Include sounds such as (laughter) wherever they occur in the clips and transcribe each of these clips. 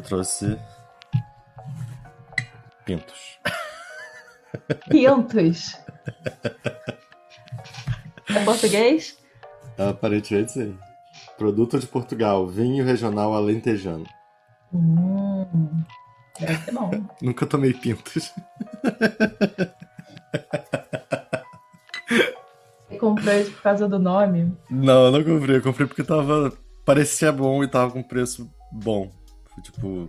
eu trouxe pintos. Pintos. (laughs) É português? Aparentemente sim. Produto de Portugal, vinho regional alentejano. Hum, deve ser bom. (laughs) Nunca tomei pintos. Você comprou isso por causa do nome? Não, eu não comprei. Eu comprei porque tava. Parecia bom e tava com preço bom. Tipo.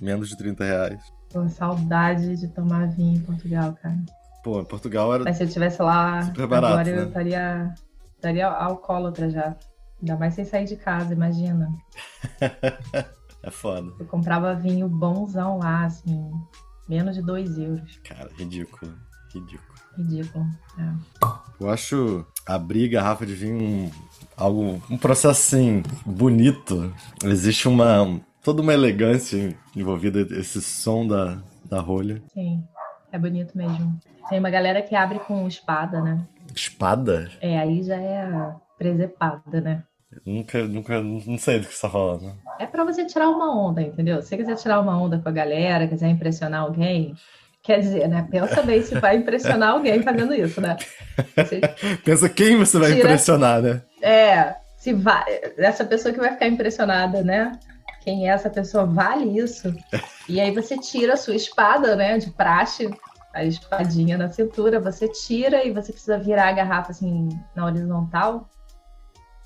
Menos de 30 reais. Pô, saudade de tomar vinho em Portugal, cara. Pô, em Portugal era. Mas se eu estivesse lá Super barato, agora, né? eu estaria, estaria alcoólatra já. Ainda mais sem sair de casa, imagina. (laughs) é foda. Eu comprava vinho bonzão lá, assim, menos de 2 euros. Cara, ridículo. Ridículo. Ridículo. É. Eu acho abrir garrafa de vinho um, algo, um processo assim, bonito. Existe uma. Toda uma elegância envolvida, esse som da, da rolha. Sim, é bonito mesmo. Tem uma galera que abre com espada, né? Espada? É, aí já é presepada, né? Nunca, nunca, não sei do que você tá falando. É pra você tirar uma onda, entendeu? Se você quiser tirar uma onda com a galera, quiser impressionar alguém, quer dizer, né? Pensa bem se vai impressionar alguém fazendo isso, né? Você- (laughs) Pensa quem você vai Tira- impressionar, né? é, se vai, essa pessoa que vai ficar impressionada, né? Quem é essa pessoa vale isso. E aí você tira a sua espada, né, de praxe, a espadinha na cintura, você tira e você precisa virar a garrafa assim na horizontal,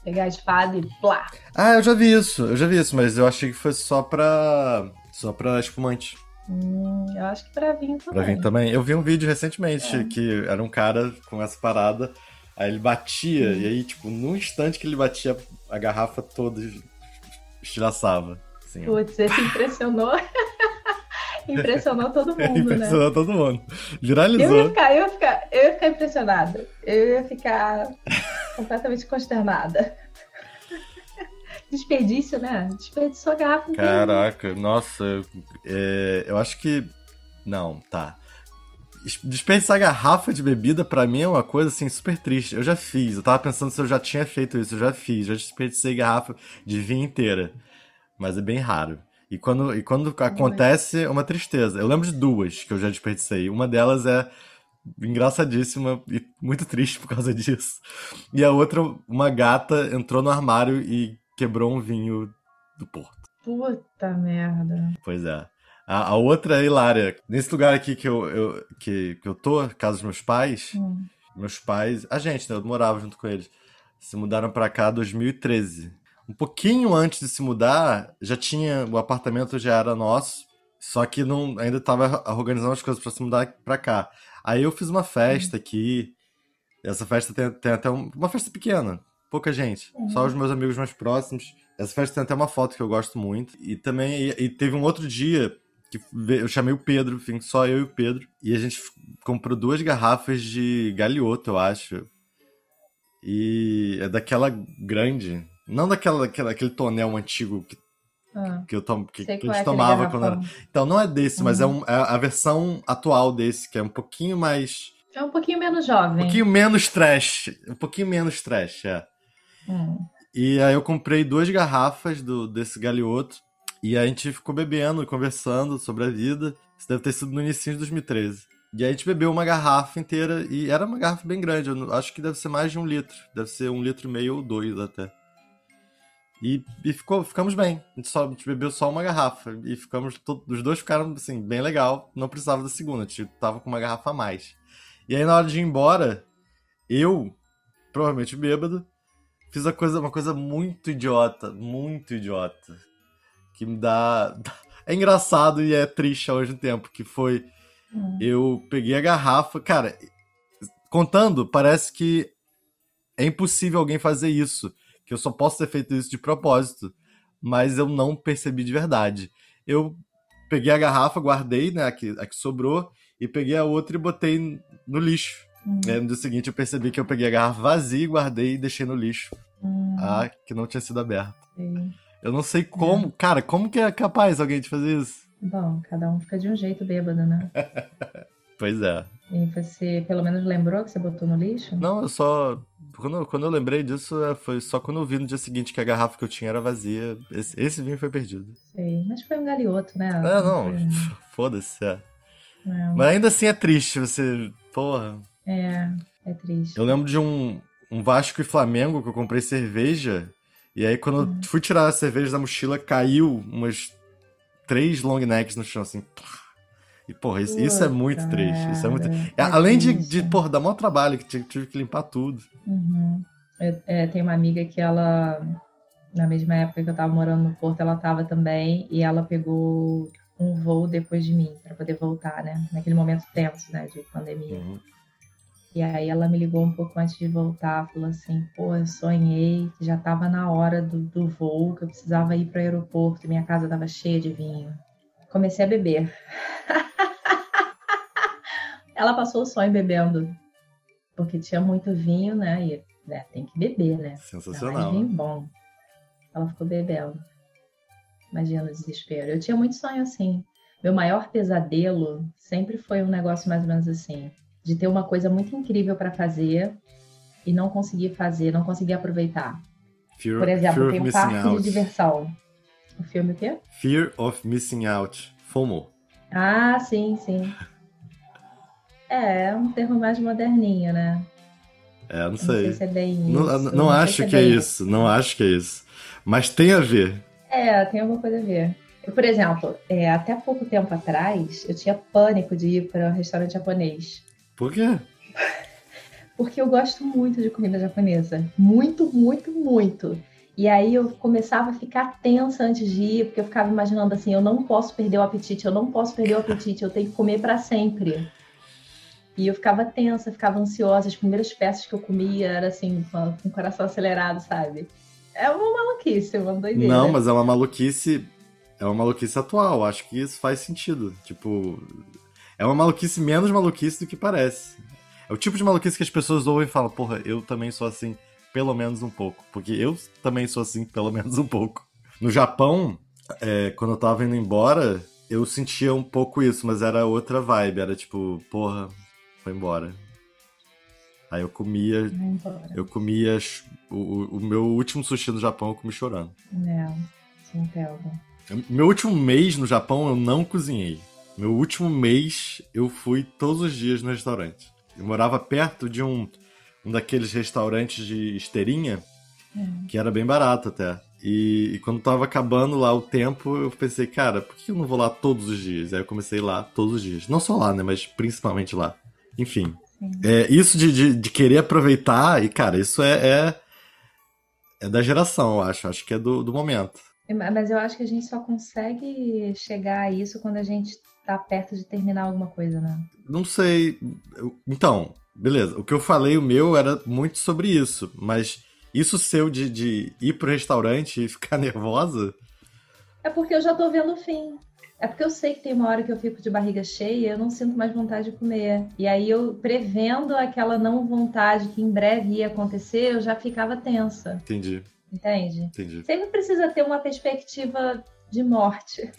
pegar a espada e plá. Ah, eu já vi isso, eu já vi isso, mas eu achei que fosse só pra. só pra espumante. Hum, eu acho que pra vinho também. Pra vir também. Eu vi um vídeo recentemente É. que era um cara com essa parada, aí ele batia, e aí, tipo, num instante que ele batia, a garrafa toda estilhaçava. Ó. Putz, esse impressionou. (laughs) impressionou todo mundo, né? Impressionou todo mundo. Eu ia, Viralizou. ficar, eu, ia ficar, eu ia ficar impressionada. Eu ia ficar (laughs) completamente consternada. Desperdício, né? Desperdiçou a garrafa. Caraca, nossa, eu- é, eu acho que. Não, tá. Es- Desperdiçar garrafa de bebida pra mim é uma coisa assim super triste. Eu já fiz, eu tava pensando se eu já tinha feito isso, eu já fiz, já desperdicei garrafa de vinho inteira. Mas é bem raro. E quando, e quando acontece, é uma tristeza. Eu lembro de duas que eu já desperdicei. Uma delas é engraçadíssima e muito triste por causa (laughs) disso. E a outra, uma gata entrou no armário e quebrou um vinho do Porto. Puta merda. Pois é. A, a outra é hilária. Nesse lugar aqui que eu, eu- que, que eu tô, casa dos meus pais, Hum. meus pais, a gente, né? Eu morava junto com eles. Se mudaram pra cá em 2013. Um pouquinho antes de se mudar, já tinha. O apartamento já era nosso. Só que não, ainda tava organizando as coisas pra se mudar pra cá. Aí eu fiz uma festa aqui. Essa festa tem, tem até um- uma festa pequena. Pouca gente. Só os meus amigos mais próximos. Essa festa tem até uma foto que eu gosto muito. E também e, e teve um outro dia que eu chamei o Pedro, enfim, só eu e o Pedro. E a gente comprou duas garrafas de galioto, eu acho. E é daquela grande. Não daquela, daquela aquele tonel antigo que, Ah, que, eu tom, que, que a é gente aquele tomava quando era. Então não é desse, mas é, Uhum. um- é a versão atual desse, que é um pouquinho mais. É um pouquinho menos Um jovem. pouquinho menos trash. Um pouquinho menos trash, é. Hum. E aí eu comprei duas garrafas do, desse galhoto. E a gente ficou bebendo e conversando sobre a vida. Isso deve ter sido no início de 2013. E aí a gente bebeu uma garrafa inteira. E era uma garrafa bem grande. Eu acho que deve ser mais de um litro. Deve ser um litro e meio ou dois até. E, e ficou, ficamos bem. A gente, só, a gente bebeu só uma garrafa. E ficamos. os dois ficaram assim, bem legal. Não precisava da segunda. A gente tava com uma garrafa a mais. E aí na hora de ir embora, eu, provavelmente bêbado, fiz a coisa, uma coisa muito idiota, muito idiota, que me dá é engraçado e é triste ao mesmo tempo, que foi Hum. eu peguei a garrafa, cara, contando, parece que é impossível alguém fazer isso, que eu só posso ter feito isso de propósito, mas eu não percebi de verdade. Eu peguei a garrafa, guardei, né, a que, a que sobrou, e peguei a outra e botei no lixo. Hum. Aí, no dia seguinte eu percebi que eu peguei a garrafa vazia e guardei e deixei no lixo. Hum. Ah, que não tinha sido aberta. Eu não sei como, cara, como que é capaz alguém de fazer isso? Bom, cada um fica de um jeito bêbado, né? (laughs) Pois é. E você pelo menos lembrou que você botou no lixo? Não, eu só quando, quando eu lembrei disso, é, foi só quando eu vi no dia seguinte que a garrafa que eu tinha era vazia. Esse, esse vinho foi perdido. Sei, mas foi um galhoto, né? É, não, (laughs) foda-se, é. é. Mas ainda assim é triste você. Porra. É, é triste. Eu lembro de um, um Vasco e Flamengo que eu comprei cerveja. E aí, quando hum. eu fui tirar a cerveja da mochila, caiu umas três long necks no chão, assim. E, porra, isso, isso é muito triste. Isso é muito... É, além de, de, porra, dar maior trabalho, que tive que limpar tudo. Uhum. Eu, é, tem uma amiga que ela, na mesma época que eu tava morando no Porto, ela tava também, e ela pegou um voo depois de mim, para poder voltar, né? Naquele momento tenso, né, de pandemia. Uhum. E aí ela me ligou um pouco antes de voltar, falou assim, pô, eu sonhei que já tava na hora do, do voo, que eu precisava ir para o aeroporto, minha casa tava cheia de vinho. Comecei a beber. (laughs) ela passou o sonho bebendo, porque tinha muito vinho, né? E né, tem que beber, né? Sensacional. vinho bom. Ela ficou bebendo. Imagina o desespero. Eu tinha muito sonho assim. Meu maior pesadelo sempre foi um negócio mais ou menos assim, de ter uma coisa muito incrível para fazer e não conseguir fazer, não conseguir aproveitar. Fear, Por exemplo, tem um parque out. de diversão. O filme o quê? Fear of Missing Out. FOMO. Ah, sim, sim. É, é um termo mais moderninho, né? É, não sei. Não sei se é bem não, isso. Não, não acho que é, é isso. Não acho que é isso. Mas tem a ver. É, tem alguma coisa a ver. Eu, por exemplo, é, até pouco tempo atrás, eu tinha pânico de ir para um restaurante japonês. Por quê? (laughs) Porque eu gosto muito de comida japonesa. Muito, muito, muito. E aí eu começava a ficar tensa antes de ir, porque eu ficava imaginando assim, eu não posso perder o apetite, eu não posso perder o apetite, eu tenho que comer para sempre. E eu ficava tensa, ficava ansiosa. As primeiras peças que eu comia era assim, com, o coração acelerado, sabe? É uma maluquice, uma doideira. Não, mas é uma maluquice. É uma maluquice atual. Acho que isso faz sentido. Tipo. É uma maluquice menos maluquice do que parece. É o tipo de maluquice que as pessoas ouvem e falam, porra, eu também sou assim, pelo menos um pouco. Porque eu também sou assim, pelo (laughs) menos um pouco. No Japão, é, quando eu tava indo embora, eu sentia um pouco isso, mas era outra vibe. Era tipo, porra, foi embora. Aí eu comia. Eu comia. O, o, meu último sushi no Japão eu comi chorando. É, entendo. Meu último mês no Japão eu não cozinhei. Meu último mês eu fui todos os dias no restaurante. Eu morava perto de um, um daqueles restaurantes de esteirinha, é. que era bem barato até. E, e, quando tava acabando lá o tempo, eu pensei, cara, por que eu não vou lá todos os dias? Aí eu comecei lá todos os dias. Não só lá, né? Mas principalmente lá. Enfim. É, isso de, de, de, querer aproveitar, e cara, isso é, é, é, da geração, eu acho. Acho que é do, do momento. É, mas eu acho que a gente só consegue chegar a isso quando a gente tá perto de terminar alguma coisa, né? Não sei. Então, beleza. O que eu falei, o meu, era muito sobre isso. Mas isso seu de, de ir pro restaurante e (laughs) ficar nervosa. É porque eu já tô vendo o fim. É porque eu sei que tem uma hora que eu fico de barriga cheia e eu não sinto mais vontade de comer. E aí eu, prevendo aquela não vontade que em breve ia acontecer, eu já ficava tensa. Entendi. Entende? Entendi. Sempre precisa ter uma perspectiva de morte.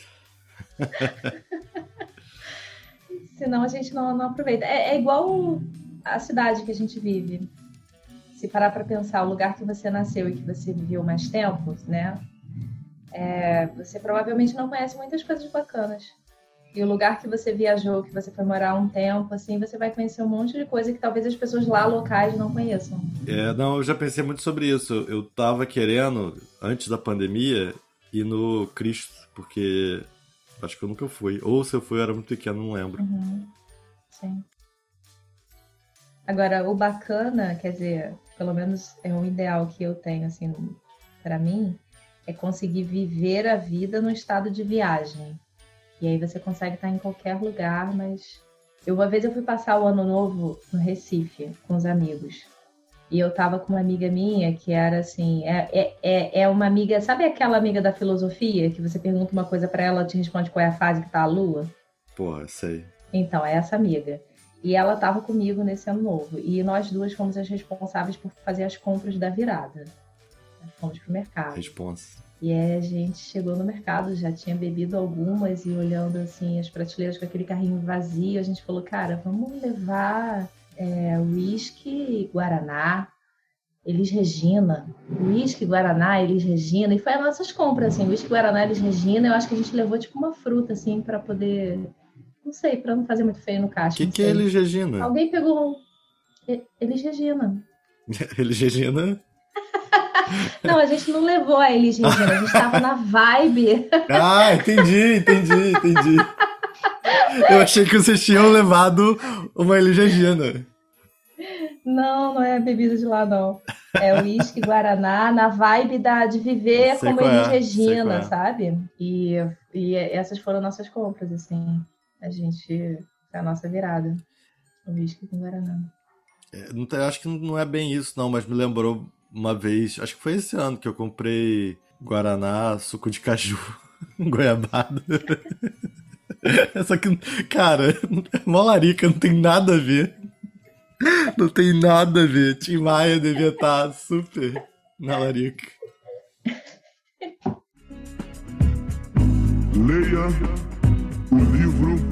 (laughs) Senão a gente não, não aproveita. É, é igual a cidade que a gente vive. Se parar para pensar, o lugar que você nasceu e que você viveu mais tempo, né? é, você provavelmente não conhece muitas coisas bacanas. E o lugar que você viajou, que você foi morar um tempo, assim, você vai conhecer um monte de coisa que talvez as pessoas lá locais não conheçam. É, não, eu já pensei muito sobre isso. Eu tava querendo, antes da pandemia, ir no Cristo, porque acho que eu nunca fui. Ou se eu fui, eu era muito pequeno, não lembro. Uhum. Sim. Agora, o bacana, quer dizer, pelo menos é um ideal que eu tenho, assim, para mim, é conseguir viver a vida no estado de viagem. E aí você consegue estar em qualquer lugar, mas eu uma vez eu fui passar o ano novo no Recife com os amigos. E eu tava com uma amiga minha que era assim, é, é, é, é uma amiga, sabe aquela amiga da filosofia que você pergunta uma coisa para ela, te responde qual é a fase que tá a lua? Porra, sei. Então, é essa amiga. E ela tava comigo nesse ano novo. E nós duas fomos as responsáveis por fazer as compras da virada. Fomos pro mercado. Responsa. E aí a gente chegou no mercado, já tinha bebido algumas e olhando assim as prateleiras com aquele carrinho vazio, a gente falou, cara, vamos levar é, whisky, guaraná, Elis Regina, uísque Guaraná, Elis Regina, e foi as nossas compras, assim, uísque Guaraná, Elis Regina, eu acho que a gente levou tipo uma fruta, assim, para poder, não sei, para não fazer muito feio no caixa. O que, que é Elis Regina? Alguém pegou Elis Regina. (laughs) Elis Regina? (laughs) Não, a gente não levou a Elis Regina, a gente tava na vibe. (laughs) Ah, entendi, entendi, entendi. Eu achei que vocês tinham levado uma Elis Regina. Não, não é bebida de lá, não. É uísque, Guaraná, na vibe da, de viver sei como Elis é, Regina, é. sabe? E, e essas foram nossas compras, assim. A gente. Foi a nossa virada. Uísque com Guaraná. É, não, acho que não é bem isso, não, mas me lembrou uma vez, acho que foi esse ano que eu comprei Guaraná, suco de caju, (laughs) goiabada. (laughs) Só que, cara, é molarica, não tem nada a ver. Não tem nada a ver. Tim Maia devia estar super na larica. Leia o livro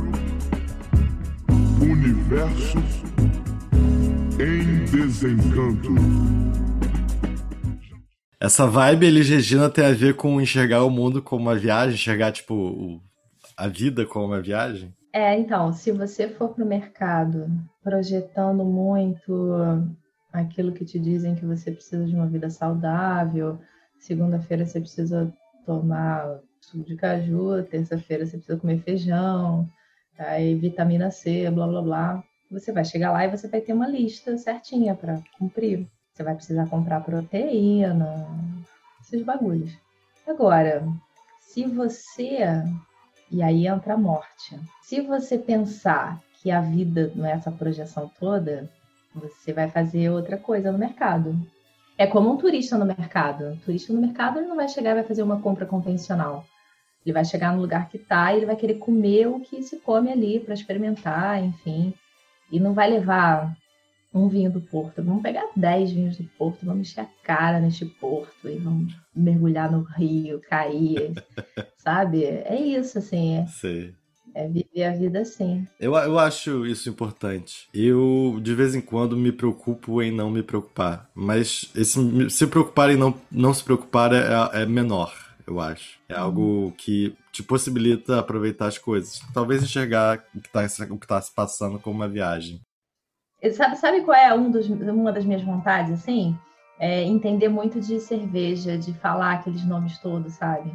Universo em Desencanto. Essa vibe Elis Regina tem a ver com enxergar o mundo como uma viagem, enxergar, tipo, a vida como uma viagem? É, então, se você for para o mercado projetando muito aquilo que te dizem que você precisa de uma vida saudável, segunda-feira você precisa tomar suco de caju, terça-feira você precisa comer feijão, aí vitamina C, blá blá blá. Você vai chegar lá e você vai ter uma lista certinha para cumprir. Você vai precisar comprar proteína, esses bagulhos. Agora, se você. E aí entra a morte. Se você pensar que a vida não é essa projeção toda, você vai fazer outra coisa no mercado. É como um turista no mercado. Um turista no mercado ele não vai chegar e vai fazer uma compra convencional. Ele vai chegar no lugar que está e ele vai querer comer o que se come ali para experimentar, enfim. E não vai levar um vinho do Porto. Vamos pegar 10 vinhos do Porto, vamos encher a cara neste Porto e vamos mergulhar no rio, cair, (laughs) sabe? É isso, assim. É, Sei. é viver a vida assim. Eu, eu acho isso importante. Eu, de vez em quando, me preocupo em não me preocupar. Mas esse, se preocupar em não, não se preocupar é, é menor, eu acho. É uhum. algo que te possibilita aproveitar as coisas. Talvez enxergar o que está tá se passando como uma viagem. Sabe, sabe qual é um dos, uma das minhas vontades, assim? É entender muito de cerveja, de falar aqueles nomes todos, sabe?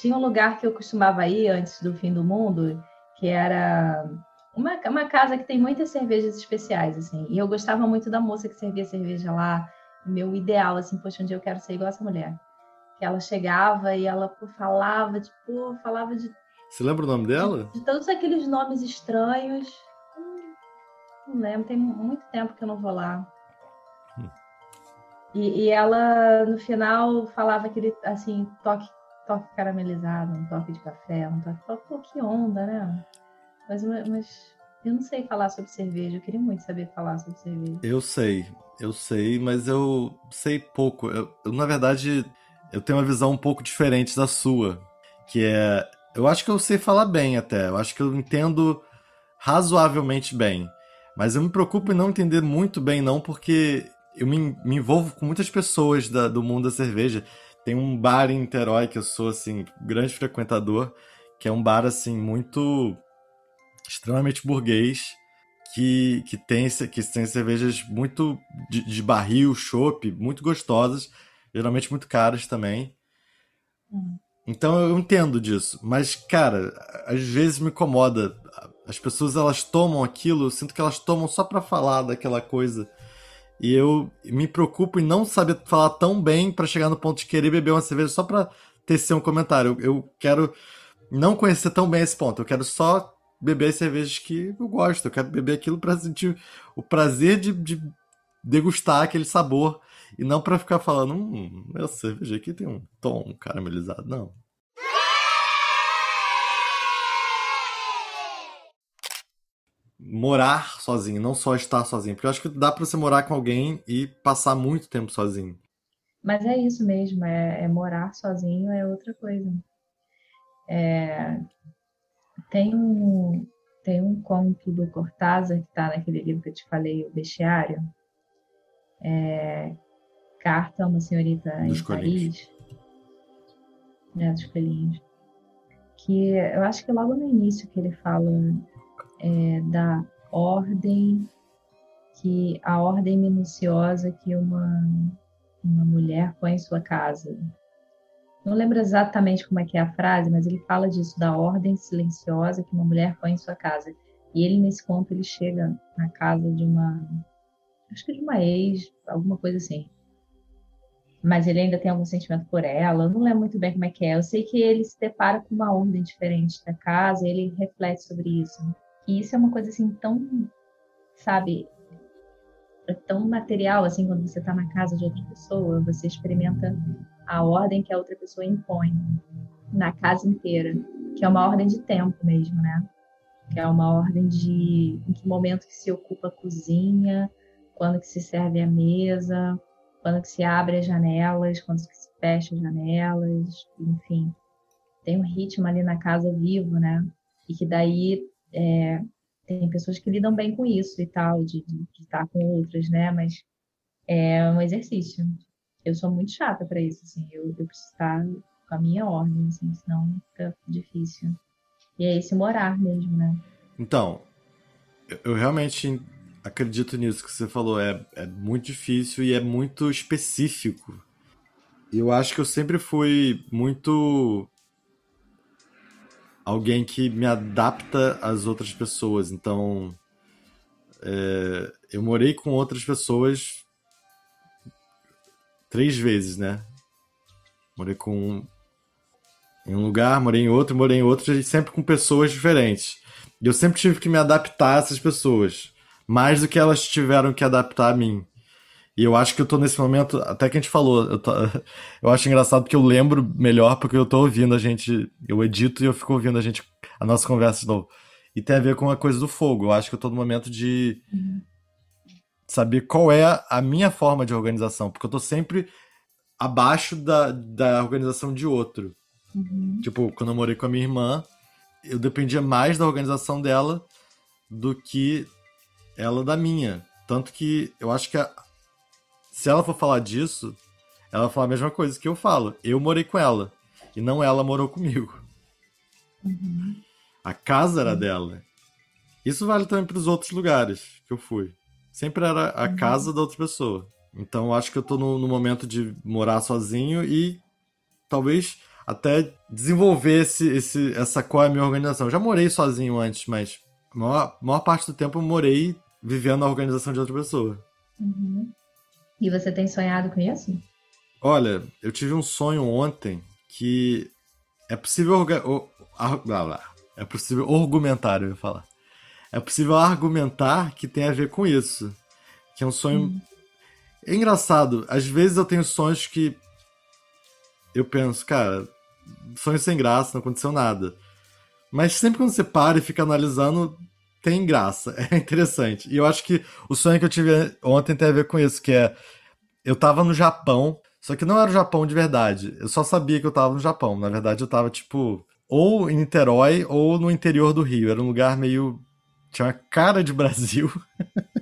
Tinha um lugar que eu costumava ir antes do fim do mundo, que era uma, uma casa que tem muitas cervejas especiais, assim. E eu gostava muito da moça que servia cerveja lá. Meu ideal, assim, poxa, um dia eu quero ser igual essa mulher. Ela chegava e ela pô, falava, tipo, falava de. Você lembra o nome dela? De, de todos aqueles nomes estranhos. Não lembro, tem muito tempo que eu não vou lá. Hum. E, e, ela, no final, falava aquele, assim, toque, toque caramelizado, um toque de café, um toque... Pô, que onda, né? Mas, mas eu não sei falar sobre cerveja, eu queria muito saber falar sobre cerveja. Eu sei, eu sei, mas eu sei pouco. Eu, eu, na verdade, eu tenho uma visão um pouco diferente da sua, que é... Eu acho que eu sei falar bem até, eu acho que eu entendo razoavelmente bem. Mas eu me preocupo em não entender muito bem, não, porque eu me, me envolvo com muitas pessoas da, do mundo da cerveja. Tem um bar em Niterói que eu sou, assim, grande frequentador, que é um bar, assim, muito. extremamente burguês, que, que, tem, que tem cervejas muito de, de barril, chopp, muito gostosas, geralmente muito caras também. Hum. Então eu entendo disso, mas, cara, às vezes me incomoda as pessoas elas tomam aquilo, eu sinto que elas tomam só para falar daquela coisa. E eu me preocupo em não saber falar tão bem para chegar no ponto de querer beber uma cerveja só para tecer um comentário. Eu, eu, quero não conhecer tão bem esse ponto. Eu quero só beber as cervejas que eu gosto. Eu quero beber aquilo para sentir o prazer de, de, degustar aquele sabor e não para ficar falando, hum, essa cerveja aqui tem um tom caramelizado. Não. morar sozinho, não só estar sozinho. Porque eu acho que dá para você morar com alguém e passar muito tempo sozinho. Mas é isso mesmo, é, é morar sozinho é outra coisa. É, tem, um, tem um conto do Cortázar que está naquele livro que eu te falei, O Bestiário, é, carta a uma senhorita Dos em. Paris, né, dos coelhinhos, que eu acho que logo no início que ele fala é, da ordem, que a ordem minuciosa que uma, uma mulher põe em sua casa. Não lembro exatamente como é que é a frase, mas ele fala disso, da ordem silenciosa que uma mulher põe em sua casa. E ele, nesse conto, ele chega na casa de uma, acho que de uma ex, alguma coisa assim. Mas ele ainda tem algum sentimento por ela, eu não lembro muito bem como é que é. Eu sei que ele se depara com uma ordem diferente da casa, ele reflete sobre isso. E isso é uma coisa assim tão, sabe, é tão material assim quando você está na casa de outra pessoa, você experimenta a ordem que a outra pessoa impõe na casa inteira, que é uma ordem de tempo mesmo, né? Que é uma ordem de em que momento que se ocupa a cozinha, quando que se serve a mesa, quando que se abre as janelas, quando que se fecha as janelas, enfim. Tem um ritmo ali na casa vivo, né? E que daí é, tem pessoas que lidam bem com isso e tal, de, de, de estar com outras, né? Mas é um exercício. Eu sou muito chata para isso, assim. Eu, eu preciso estar com a minha ordem, assim, senão fica difícil. E é esse morar mesmo, né? Então, eu- realmente acredito nisso que você falou. É, é muito difícil e é muito específico. Eu acho que eu sempre fui muito alguém que me adapta às outras pessoas. Então, é, eu morei com outras pessoas três vezes, né? Morei com em um lugar, morei em outro, morei em outro, sempre com pessoas diferentes. E eu sempre tive que me adaptar a essas pessoas, mais do que elas tiveram que adaptar a mim. E eu acho que eu tô nesse momento, até que a gente falou, eu, tô- (laughs) eu acho engraçado porque eu lembro melhor porque eu tô ouvindo a gente, eu edito e eu fico ouvindo a gente, a nossa conversa de novo. E tem a ver com a coisa do fogo. Eu acho que eu tô no momento de saber qual é a minha forma de organização, porque eu tô sempre abaixo da, da organização de outro. Uhum. Tipo, quando eu morei com a minha irmã, eu dependia mais da organização dela do que ela da minha. Tanto que eu acho que a- se ela for falar disso, ela vai falar a mesma coisa que eu falo. Eu morei com ela e não ela morou comigo. Uhum. A casa era dela. Isso vale também para os outros lugares que eu fui. Sempre era a Uhum. casa da outra pessoa. Então eu acho que eu tô no, no momento de morar sozinho e talvez até desenvolver esse, esse, essa qual é a minha organização. Eu já morei sozinho antes, mas a maior, maior parte do tempo eu morei vivendo a organização de outra pessoa. Uhum. E você tem sonhado com isso? Olha, eu tive um sonho ontem que é possível orga- é possível argumentar, eu ia falar. É possível argumentar que tem a ver com isso. Que é um sonho. É engraçado. Às vezes eu tenho sonhos que eu penso, cara, sonho sem graça, não aconteceu nada. Mas sempre quando você para e fica analisando, tem graça. (laughs) É interessante. E eu acho que o sonho que eu tive ontem tem a ver com isso, que é eu tava no Japão, só que não era o Japão de verdade. Eu só sabia que eu tava no Japão. Na verdade, eu tava, tipo, ou em Niterói ou no interior do Rio. Era um lugar meio. Tinha uma cara de Brasil.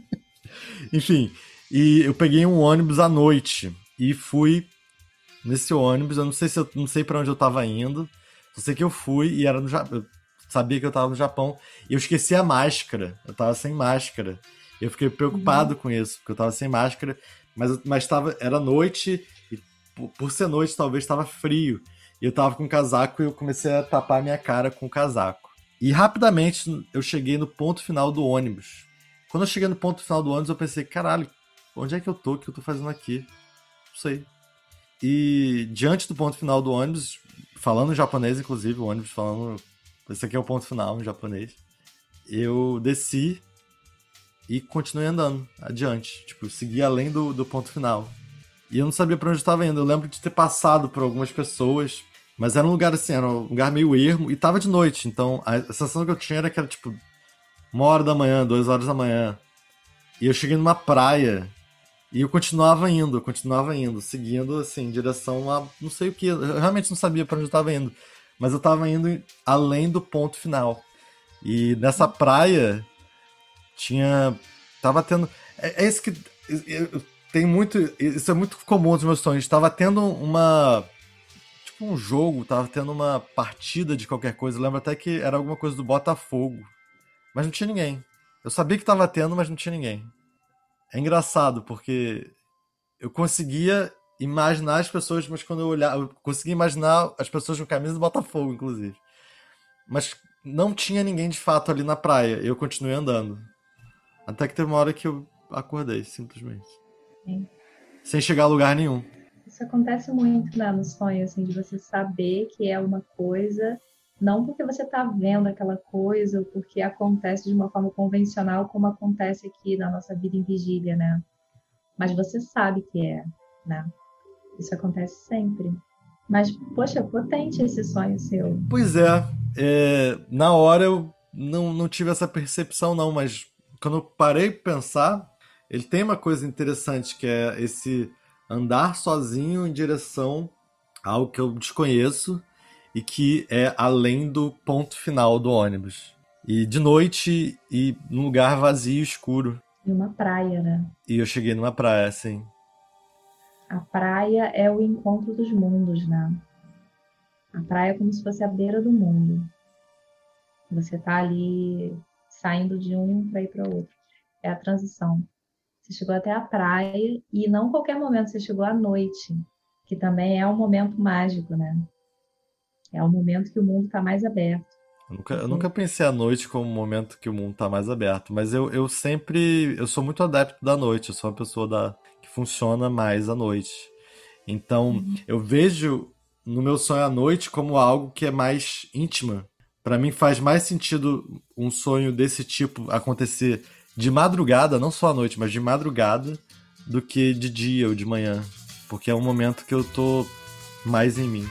(laughs) Enfim, e eu peguei um ônibus à noite e fui nesse ônibus. Eu não sei se eu não sei para onde eu tava indo. Só sei que eu fui e era no Japão. Sabia que eu tava no Japão. E eu esqueci a máscara. Eu tava sem máscara. Eu fiquei preocupado com isso, porque eu tava sem máscara. Mas, mas tava, era noite e por, por ser noite talvez estava frio. E eu tava com casaco e eu comecei a tapar minha cara com o casaco. E rapidamente eu cheguei no ponto final do ônibus. Quando eu cheguei no ponto final do ônibus, eu pensei, caralho, onde é que eu tô? O que eu tô fazendo aqui? Não sei. E diante do ponto final do ônibus, falando em japonês, inclusive, o ônibus falando. Esse aqui é o ponto final em japonês. Eu desci e continuei andando adiante. Tipo, segui além do, do ponto final. E eu não sabia pra onde eu estava indo. Eu lembro de ter passado por algumas pessoas, mas era um lugar assim, era um lugar meio ermo e tava de noite. Então a sensação que eu tinha era que era tipo uma hora da manhã, duas horas da manhã. E eu cheguei numa praia e eu continuava indo, continuava indo, seguindo assim, em direção a não sei o que. Eu realmente não sabia pra onde eu estava indo, mas eu estava indo além do ponto final. E nessa praia tinha. Tava tendo. É, é isso que. eu- tem muito. Isso é muito comum nos meus sonhos. Tava tendo uma. Tipo um jogo, tava tendo uma partida de qualquer coisa. Eu lembro até que era alguma coisa do Botafogo. Mas não tinha ninguém. Eu sabia que tava tendo, mas não tinha ninguém. É engraçado, porque eu conseguia imaginar as pessoas, mas quando eu olhava. Eu conseguia imaginar as pessoas com camisa do Botafogo, inclusive. Mas não tinha ninguém de fato ali na praia. Eu continuei andando. Até que teve uma hora que eu acordei, simplesmente. Sim. Sem chegar a lugar nenhum. Isso acontece muito né, no sonho, assim, de você saber que é uma coisa, não porque você está vendo aquela coisa, ou porque acontece de uma forma convencional, como acontece aqui na nossa vida em vigília, né? Mas você sabe que é, né? Isso acontece sempre. Mas, poxa, potente esse sonho seu. Pois é, é na hora eu não, não tive essa percepção, não, mas quando eu parei para pensar, ele tem uma coisa interessante que é esse andar sozinho em direção a algo que eu desconheço e que é além do ponto final do ônibus. E de noite e num lugar vazio e escuro. E uma praia, né? E eu cheguei numa praia, assim. A praia é o encontro dos mundos, né? A praia é como se fosse a beira do mundo. Você tá ali saindo de um para ir para outro. É a transição. Você chegou até a praia e não qualquer momento, você chegou à noite, que também é um momento mágico, né? É um momento que o mundo está mais aberto. Eu nunca, eu nunca pensei a noite como um momento que o mundo está mais aberto, mas eu, eu sempre. Eu sou muito adepto da noite, eu sou uma pessoa da, funciona mais à noite. Então, uhum. eu vejo no meu sonho à noite como algo que é mais íntima. Para mim faz mais sentido um sonho desse tipo acontecer de madrugada, não só à noite, mas de madrugada, do que de dia ou de manhã. Porque é um momento que eu tô mais em mim.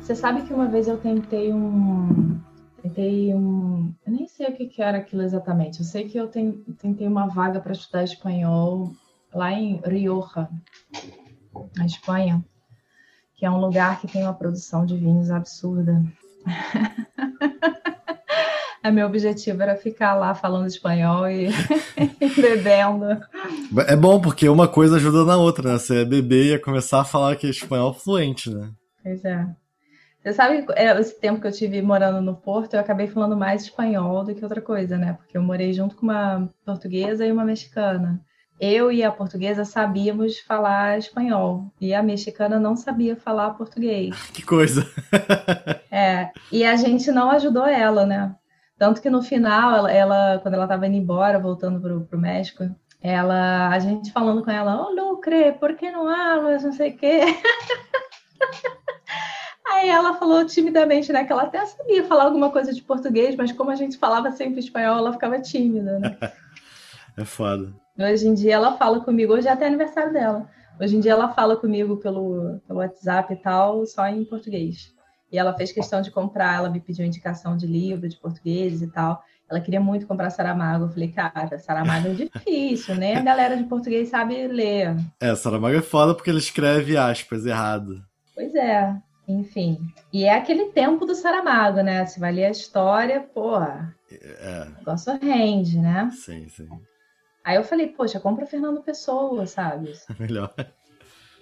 Você sabe que uma vez eu tentei um. Tentei um. Eu nem sei o que, que era aquilo exatamente. Eu sei que eu tentei uma vaga para estudar espanhol lá em Rioja, na Espanha, que é um lugar que tem uma produção de vinhos absurda. A (laughs) meu objetivo era ficar lá falando espanhol (laughs) e, bebendo. É bom, porque uma coisa ajuda na outra, né? Você é beber e ia começar a falar que é espanhol fluente, né? Pois é. Você sabe, é, esse tempo que eu tive morando no Porto, eu acabei falando mais espanhol do que outra coisa, né? Porque eu morei junto com uma portuguesa e uma mexicana. Eu e a portuguesa sabíamos falar espanhol e a mexicana não sabia falar português. (laughs) Que coisa! é, e a gente não ajudou ela, né? Tanto que no final, ela, ela quando ela estava indo embora, voltando para o México, ela, a gente falando com ela, ô oh, Lucre, por que não hablas, não sei o quê. (laughs) Aí ela falou timidamente, né, que ela até sabia falar alguma coisa de português, mas como a gente falava sempre espanhol, ela ficava tímida, né? (laughs) é foda. Hoje em dia ela fala comigo, hoje é até aniversário dela. Hoje em dia ela fala comigo pelo, pelo WhatsApp e tal, só em português. E ela fez questão de comprar, ela me pediu indicação de livro, de português e tal. Ela queria muito comprar Saramago. Eu falei, cara, Saramago é difícil, nem a galera de português sabe ler. É, Saramago é foda porque ele escreve aspas errado. Pois é, enfim. E é aquele tempo do Saramago, né? Você vai ler a história, porra. É. O negócio rende, né? Sim, sim. Aí eu falei, poxa, compra Fernando Pessoa, sabe? (laughs) Melhor.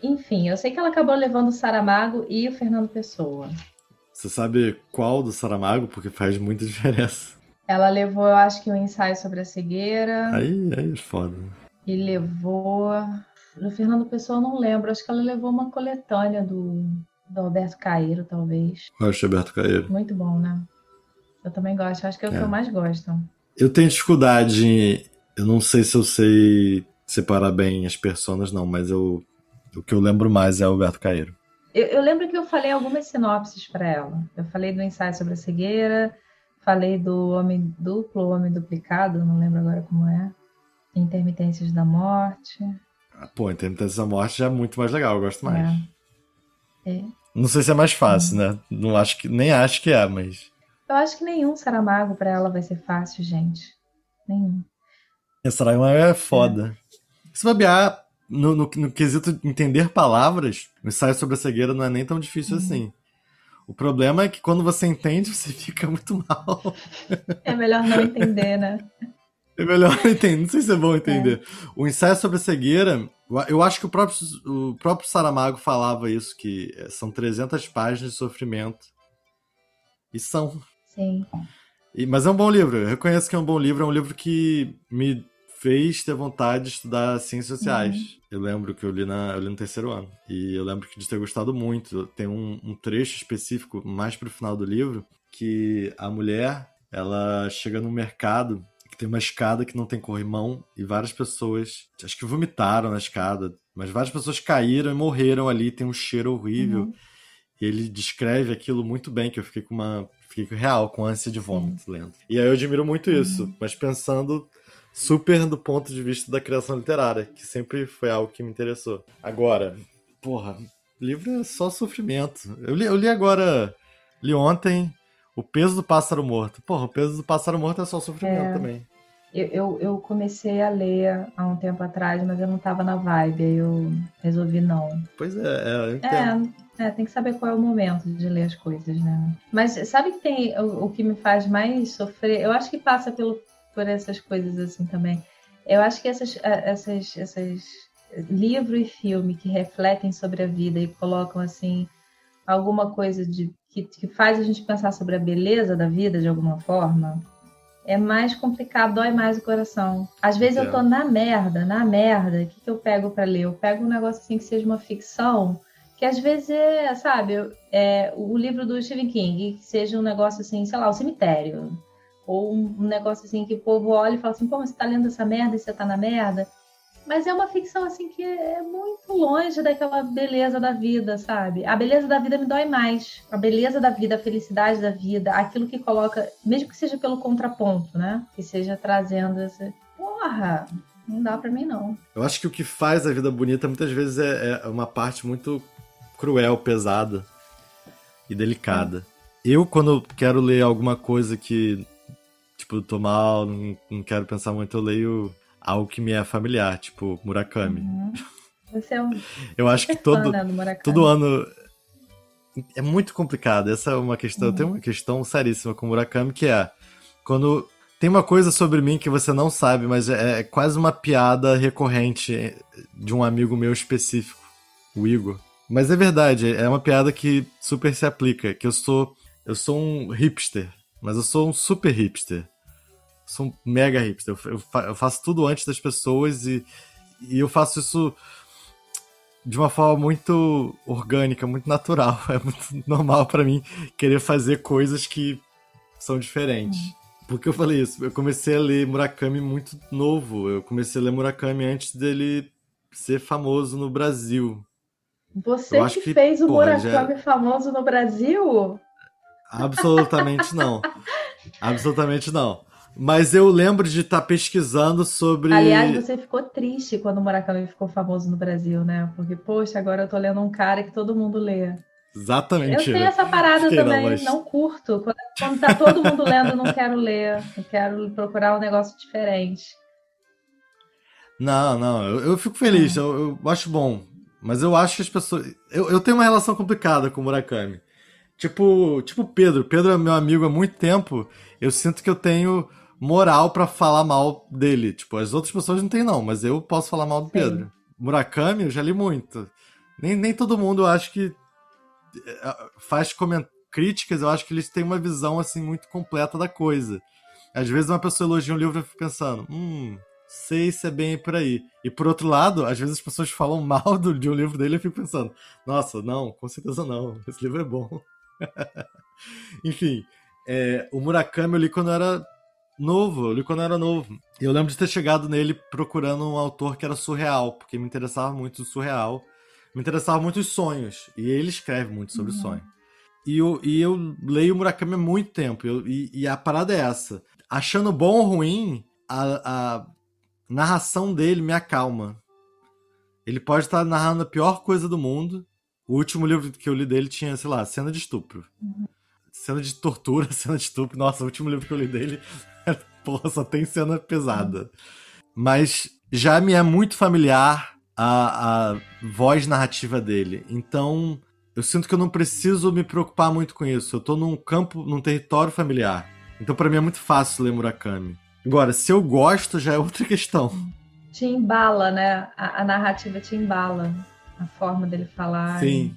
Enfim, eu sei que ela acabou levando o Saramago e o Fernando Pessoa. Você sabe qual do Saramago? Porque faz muita (laughs) diferença. Ela levou, eu acho que um ensaio sobre a cegueira. Aí, aí é foda. E levou. Do Fernando Pessoa eu não lembro. Acho que ela levou uma coletânea do, do Alberto Caeiro, talvez. Eu acho Alberto Caeiro. Muito bom, né? Eu também gosto. Acho que é o é. que eu mais gosto. Eu tenho dificuldade. Eu não sei se eu sei separar bem as personas, não, mas eu, o que eu lembro mais é Alberto Caeiro. Eu, eu lembro que eu falei algumas sinopses para ela. Eu falei do ensaio sobre a cegueira, falei do homem duplo, homem duplicado, não lembro agora como é. Intermitências da morte. Ah, pô, Intermitências da morte já é muito mais legal, eu gosto mais. É. É. Não sei se é mais fácil, né? Não acho que, nem acho que é, mas. Eu acho que nenhum Saramago para ela vai ser fácil, gente. Nenhum. Saramago é foda. É. Se bobear, no, no, no, quesito entender palavras, o ensaio sobre a cegueira não é nem tão difícil uhum. assim. O problema é que quando você entende, você (laughs) fica muito mal. É melhor não entender, né? (laughs) É melhor entender, não sei se é bom entender. É. O ensaio sobre a cegueira, eu acho que o próprio, o próprio Saramago falava isso, que são 300 páginas de sofrimento. E são. Sim. E, mas é um bom livro, eu reconheço que é um bom livro, é um livro que me fez ter vontade de estudar ciências sociais. Uhum. Eu lembro que eu li, na, eu li no terceiro ano. E eu lembro de ter gostado muito. Tem um, um trecho específico, mais pro final do livro, que a mulher, ela chega no mercado que tem uma escada que não tem corrimão e várias pessoas, acho que vomitaram na escada, mas várias pessoas caíram e morreram ali, tem um cheiro horrível. Uhum. E ele descreve aquilo muito bem, que eu fiquei com uma. Fiquei real, com ânsia de vômito lendo. E aí eu admiro muito uhum. isso, mas pensando super do ponto de vista da criação literária, que sempre foi algo que me interessou. Agora, porra, livro é só sofrimento. Eu li, eu li agora, li ontem, O Peso do Pássaro Morto. Porra, O Peso do Pássaro Morto é só sofrimento é, também. Eu, eu, eu, comecei a ler há um tempo atrás, mas eu não tava na vibe, aí eu resolvi não. Pois é, é, eu entendo. É, é, tem que saber qual é o momento de ler as coisas, né? Mas sabe que tem o, o que me faz mais sofrer? Eu acho que passa pelo por essas coisas assim também. Eu acho que essas, essas, essas livro e filme que refletem sobre a vida e colocam assim alguma coisa de que, que faz a gente pensar sobre a beleza da vida de alguma forma, é mais complicado, dói mais o coração. Às vezes é. eu tô na merda, na merda, o que, que eu pego para ler? Eu pego um negócio assim que seja uma ficção, que às vezes é, sabe, é, o livro do Stephen King, que seja um negócio assim, sei lá, o cemitério. Ou um, negócio assim que o povo olha e fala assim, pô, você tá lendo essa merda e você tá na merda. Mas é uma ficção assim que é muito longe daquela beleza da vida, sabe? A beleza da vida me dói mais. A beleza da vida, a felicidade da vida, aquilo que coloca, mesmo que seja pelo contraponto, né? Que seja trazendo esse. Porra! Não dá pra mim, não. Eu acho que o que faz a vida bonita muitas vezes é, é uma parte muito cruel, pesada e delicada. Eu, quando quero ler alguma coisa que tipo, tô mal, não, não quero pensar muito, eu leio algo que me é familiar, tipo Murakami. Uhum. Você é um. (laughs) Eu acho que todo, né, todo ano. É muito complicado. Essa é uma questão. Uhum. Eu tenho uma questão seríssima com Murakami que é quando tem uma coisa sobre mim que você não sabe, mas é, é quase uma piada recorrente de um amigo meu específico, o Igor. Mas é verdade, é uma piada que super se aplica, que eu sou eu sou um hipster, mas eu sou um super hipster sou mega hipster. Eu, eu, faço tudo antes das pessoas e, e eu faço isso de uma forma muito orgânica, muito natural. (laughs) É muito normal para mim querer fazer coisas que são diferentes. Hum. Por que eu falei isso? Eu comecei a ler Murakami muito novo. Eu comecei a ler Murakami antes dele ser famoso no Brasil. Você que, que, fez o porra, Murakami já... famoso no Brasil? Absolutamente não. (laughs) Absolutamente não. Mas eu lembro de estar tá pesquisando sobre. Aliás, você ficou triste quando o Murakami ficou famoso no Brasil, né? Porque, poxa, agora eu tô lendo um cara que todo mundo lê. Exatamente. Eu tenho essa parada Fiquei também, não, mas... não, curto. Quando, quando tá todo mundo lendo, eu não quero ler. Eu quero procurar um negócio diferente. Não, não, eu, eu fico feliz, é. eu, eu, acho bom. Mas eu acho que as pessoas. Eu, eu tenho uma relação complicada com o Murakami. Tipo, tipo Pedro. Pedro é meu amigo há muito tempo. Eu sinto que eu tenho moral para falar mal dele. Tipo, as outras pessoas não têm, não, mas eu posso falar mal do Sim. Pedro. Murakami, eu já li muito. Nem, nem todo mundo, eu acho que eh, faz coment... críticas, eu acho que eles têm uma visão, assim, muito completa da coisa. Às vezes uma pessoa elogia um livro e eu fico pensando, hum, sei se é bem por aí. E por outro lado, às vezes as pessoas falam (laughs) mal do, de um livro dele e eu fico pensando, nossa, não, com certeza não, esse livro é bom. (laughs) Enfim, é, o Murakami eu li quando eu era novo, eu li quando era novo. E eu lembro de ter chegado nele procurando um autor que era surreal, porque me interessava muito o surreal. Me interessava muito os sonhos. E ele escreve muito sobre uhum. sonho. E eu, e eu leio Murakami há muito tempo. Eu, e, e, a parada é essa. Achando bom ou ruim, a, a narração dele me acalma. Ele pode estar narrando a pior coisa do mundo. O último livro que eu li dele tinha, sei lá, cena de estupro. Uhum. Cena de tortura, (laughs) cena de estupro. Nossa, o último livro que eu li dele Porra, só tem cena pesada. Mas já me é muito familiar a, a voz narrativa dele. Então, eu sinto que eu não preciso me preocupar muito com isso. Eu tô num campo, num território familiar. Então, para mim é muito fácil ler Murakami. Agora, se eu gosto, já é outra questão. Te embala, né? A, a narrativa te embala. A forma dele falar. Sim.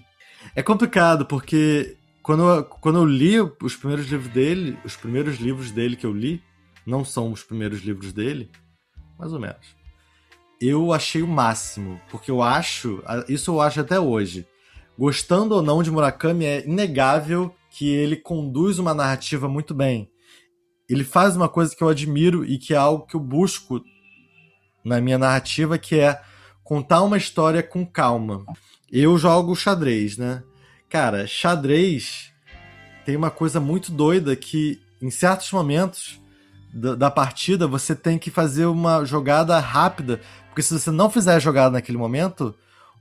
É complicado, porque quando eu, quando eu li os primeiros livros dele, os primeiros livros dele que eu li, não são os primeiros livros dele, mais ou menos. Eu achei o máximo, porque eu acho, isso eu acho até hoje. Gostando ou não de Murakami, é inegável que ele conduz uma narrativa muito bem. Ele faz uma coisa que eu admiro e que é algo que eu busco na minha narrativa, que é contar uma história com calma. Eu jogo xadrez, né? Cara, xadrez tem uma coisa muito doida que em certos momentos da, da, partida você tem que fazer uma jogada rápida, porque se você não fizer a jogada naquele momento,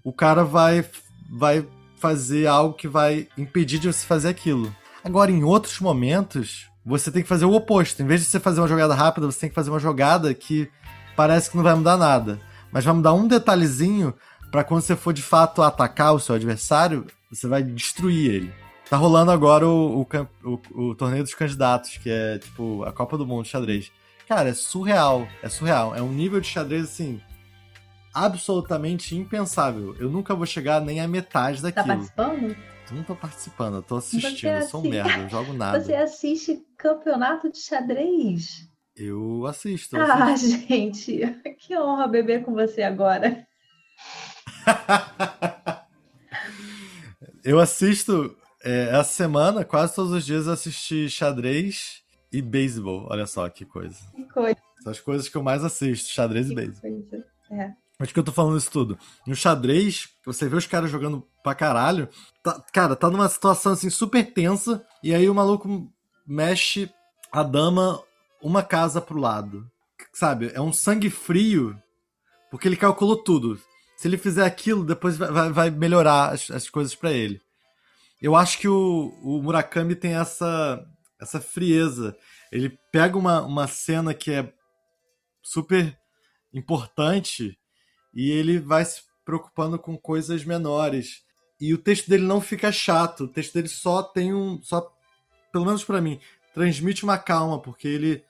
o cara vai vai fazer algo que vai impedir de você fazer aquilo. Agora, em outros momentos, você tem que fazer o oposto. Em vez de você fazer uma jogada rápida, você tem que fazer uma jogada que parece que não vai mudar nada. Mas vai mudar um detalhezinho para quando você for de fato atacar o seu adversário, você vai destruir ele. Tá rolando agora o, o, o, o torneio dos candidatos, que é tipo a Copa do Mundo de xadrez. Cara, é surreal. É surreal. É um nível de xadrez assim absolutamente impensável. Eu nunca vou chegar nem à metade tá daquilo. Tá participando? Eu não tô participando, eu tô assistindo, eu sou um merda, eu jogo (laughs) nada. Você assiste campeonato de xadrez? Eu assisto. Eu ah, assisto. (laughs) gente, (laughs) que honra beber com você agora. eu assisto. É, essa semana, quase todos os dias, eu assisti xadrez e beisebol. Olha só que coisa. Que coisa. São as coisas que eu mais assisto: xadrez que e beisebol. É. Acho que eu tô falando isso tudo. No xadrez, você vê os caras jogando pra caralho. Tá, cara, tá numa situação assim super tensa. E aí o maluco mexe a dama uma casa pro lado. Sabe? É um sangue frio. Porque ele calculou tudo. Se ele fizer aquilo, depois vai, vai melhorar as, as coisas para ele. Eu acho que o, o Murakami tem essa, essa frieza. Ele pega uma, uma cena que é super importante e ele vai se preocupando com coisas menores. E o texto dele não fica chato, o texto dele só tem um. só Pelo menos para mim, transmite uma calma, porque ele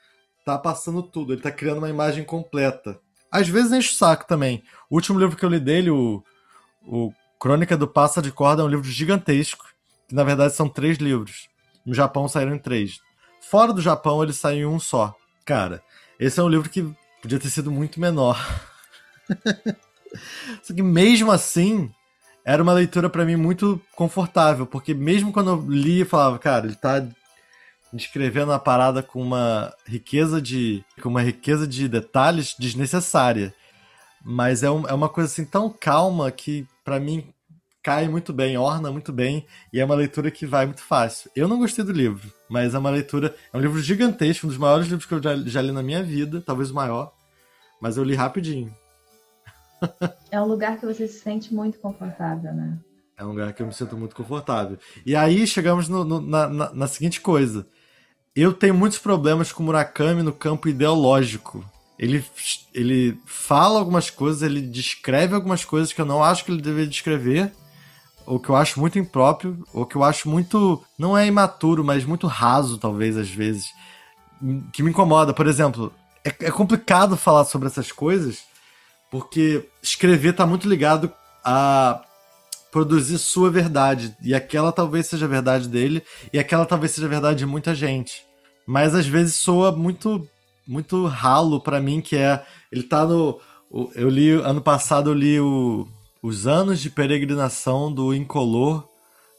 tá passando tudo, ele tá criando uma imagem completa. Às vezes enche o saco também. O último livro que eu li dele, o, o Crônica do Passa de Corda, é um livro gigantesco, que na verdade são três livros. No Japão saíram três. Fora do Japão, ele saiu em um só. Cara, esse é um livro que podia ter sido muito menor. (laughs) Só que mesmo assim, era uma leitura para mim muito confortável, porque mesmo quando eu li, eu falava, cara, ele tá descrevendo a parada com uma riqueza de com uma riqueza de detalhes desnecessária. Mas é, um, é uma coisa assim tão calma que para mim cai muito bem, orna muito bem e é uma leitura que vai muito fácil. Eu não gostei do livro, mas é uma leitura, é um livro gigantesco, um dos maiores livros que eu já, já li na minha vida, talvez o maior, mas eu li rapidinho. (laughs) É um lugar que você se sente muito confortável, né? É um lugar que eu me sinto muito confortável. E aí chegamos no, no, na, na, na, seguinte coisa. Eu tenho muitos problemas com Murakami no campo ideológico. Ele, ele fala algumas coisas, ele descreve algumas coisas que eu não acho que ele deveria descrever, ou que eu acho muito impróprio, ou que eu acho muito. não é imaturo, mas muito raso, talvez, às vezes. Que me incomoda. Por exemplo, é, é complicado falar sobre essas coisas porque escrever está muito ligado a produzir sua verdade. E aquela talvez seja a verdade dele, e aquela talvez seja a verdade de muita gente. Mas às vezes soa muito muito ralo para mim, que é. Ele tá no. Eu li. Ano passado eu li o, Os Anos de Peregrinação do Incolor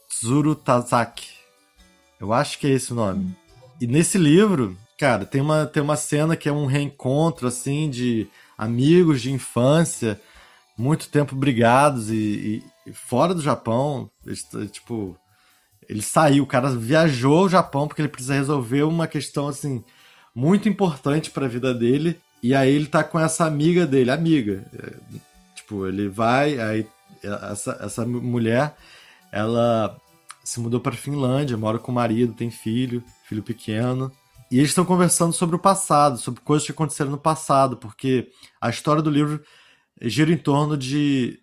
Tsuru Tazaki. Eu acho que é esse o nome. E nesse livro, cara, tem uma, tem uma cena que é um reencontro, assim, de amigos de infância, muito tempo brigados e, e fora do Japão, tipo, ele saiu, o cara viajou ao Japão porque ele precisa resolver uma questão assim muito importante para a vida dele. E aí ele tá com essa amiga dele, amiga. Tipo, ele vai, aí essa, essa mulher, ela se mudou para Finlândia, mora com o marido, tem filho, filho pequeno. E eles estão conversando sobre o passado, sobre coisas que aconteceram no passado, porque a história do livro gira em torno de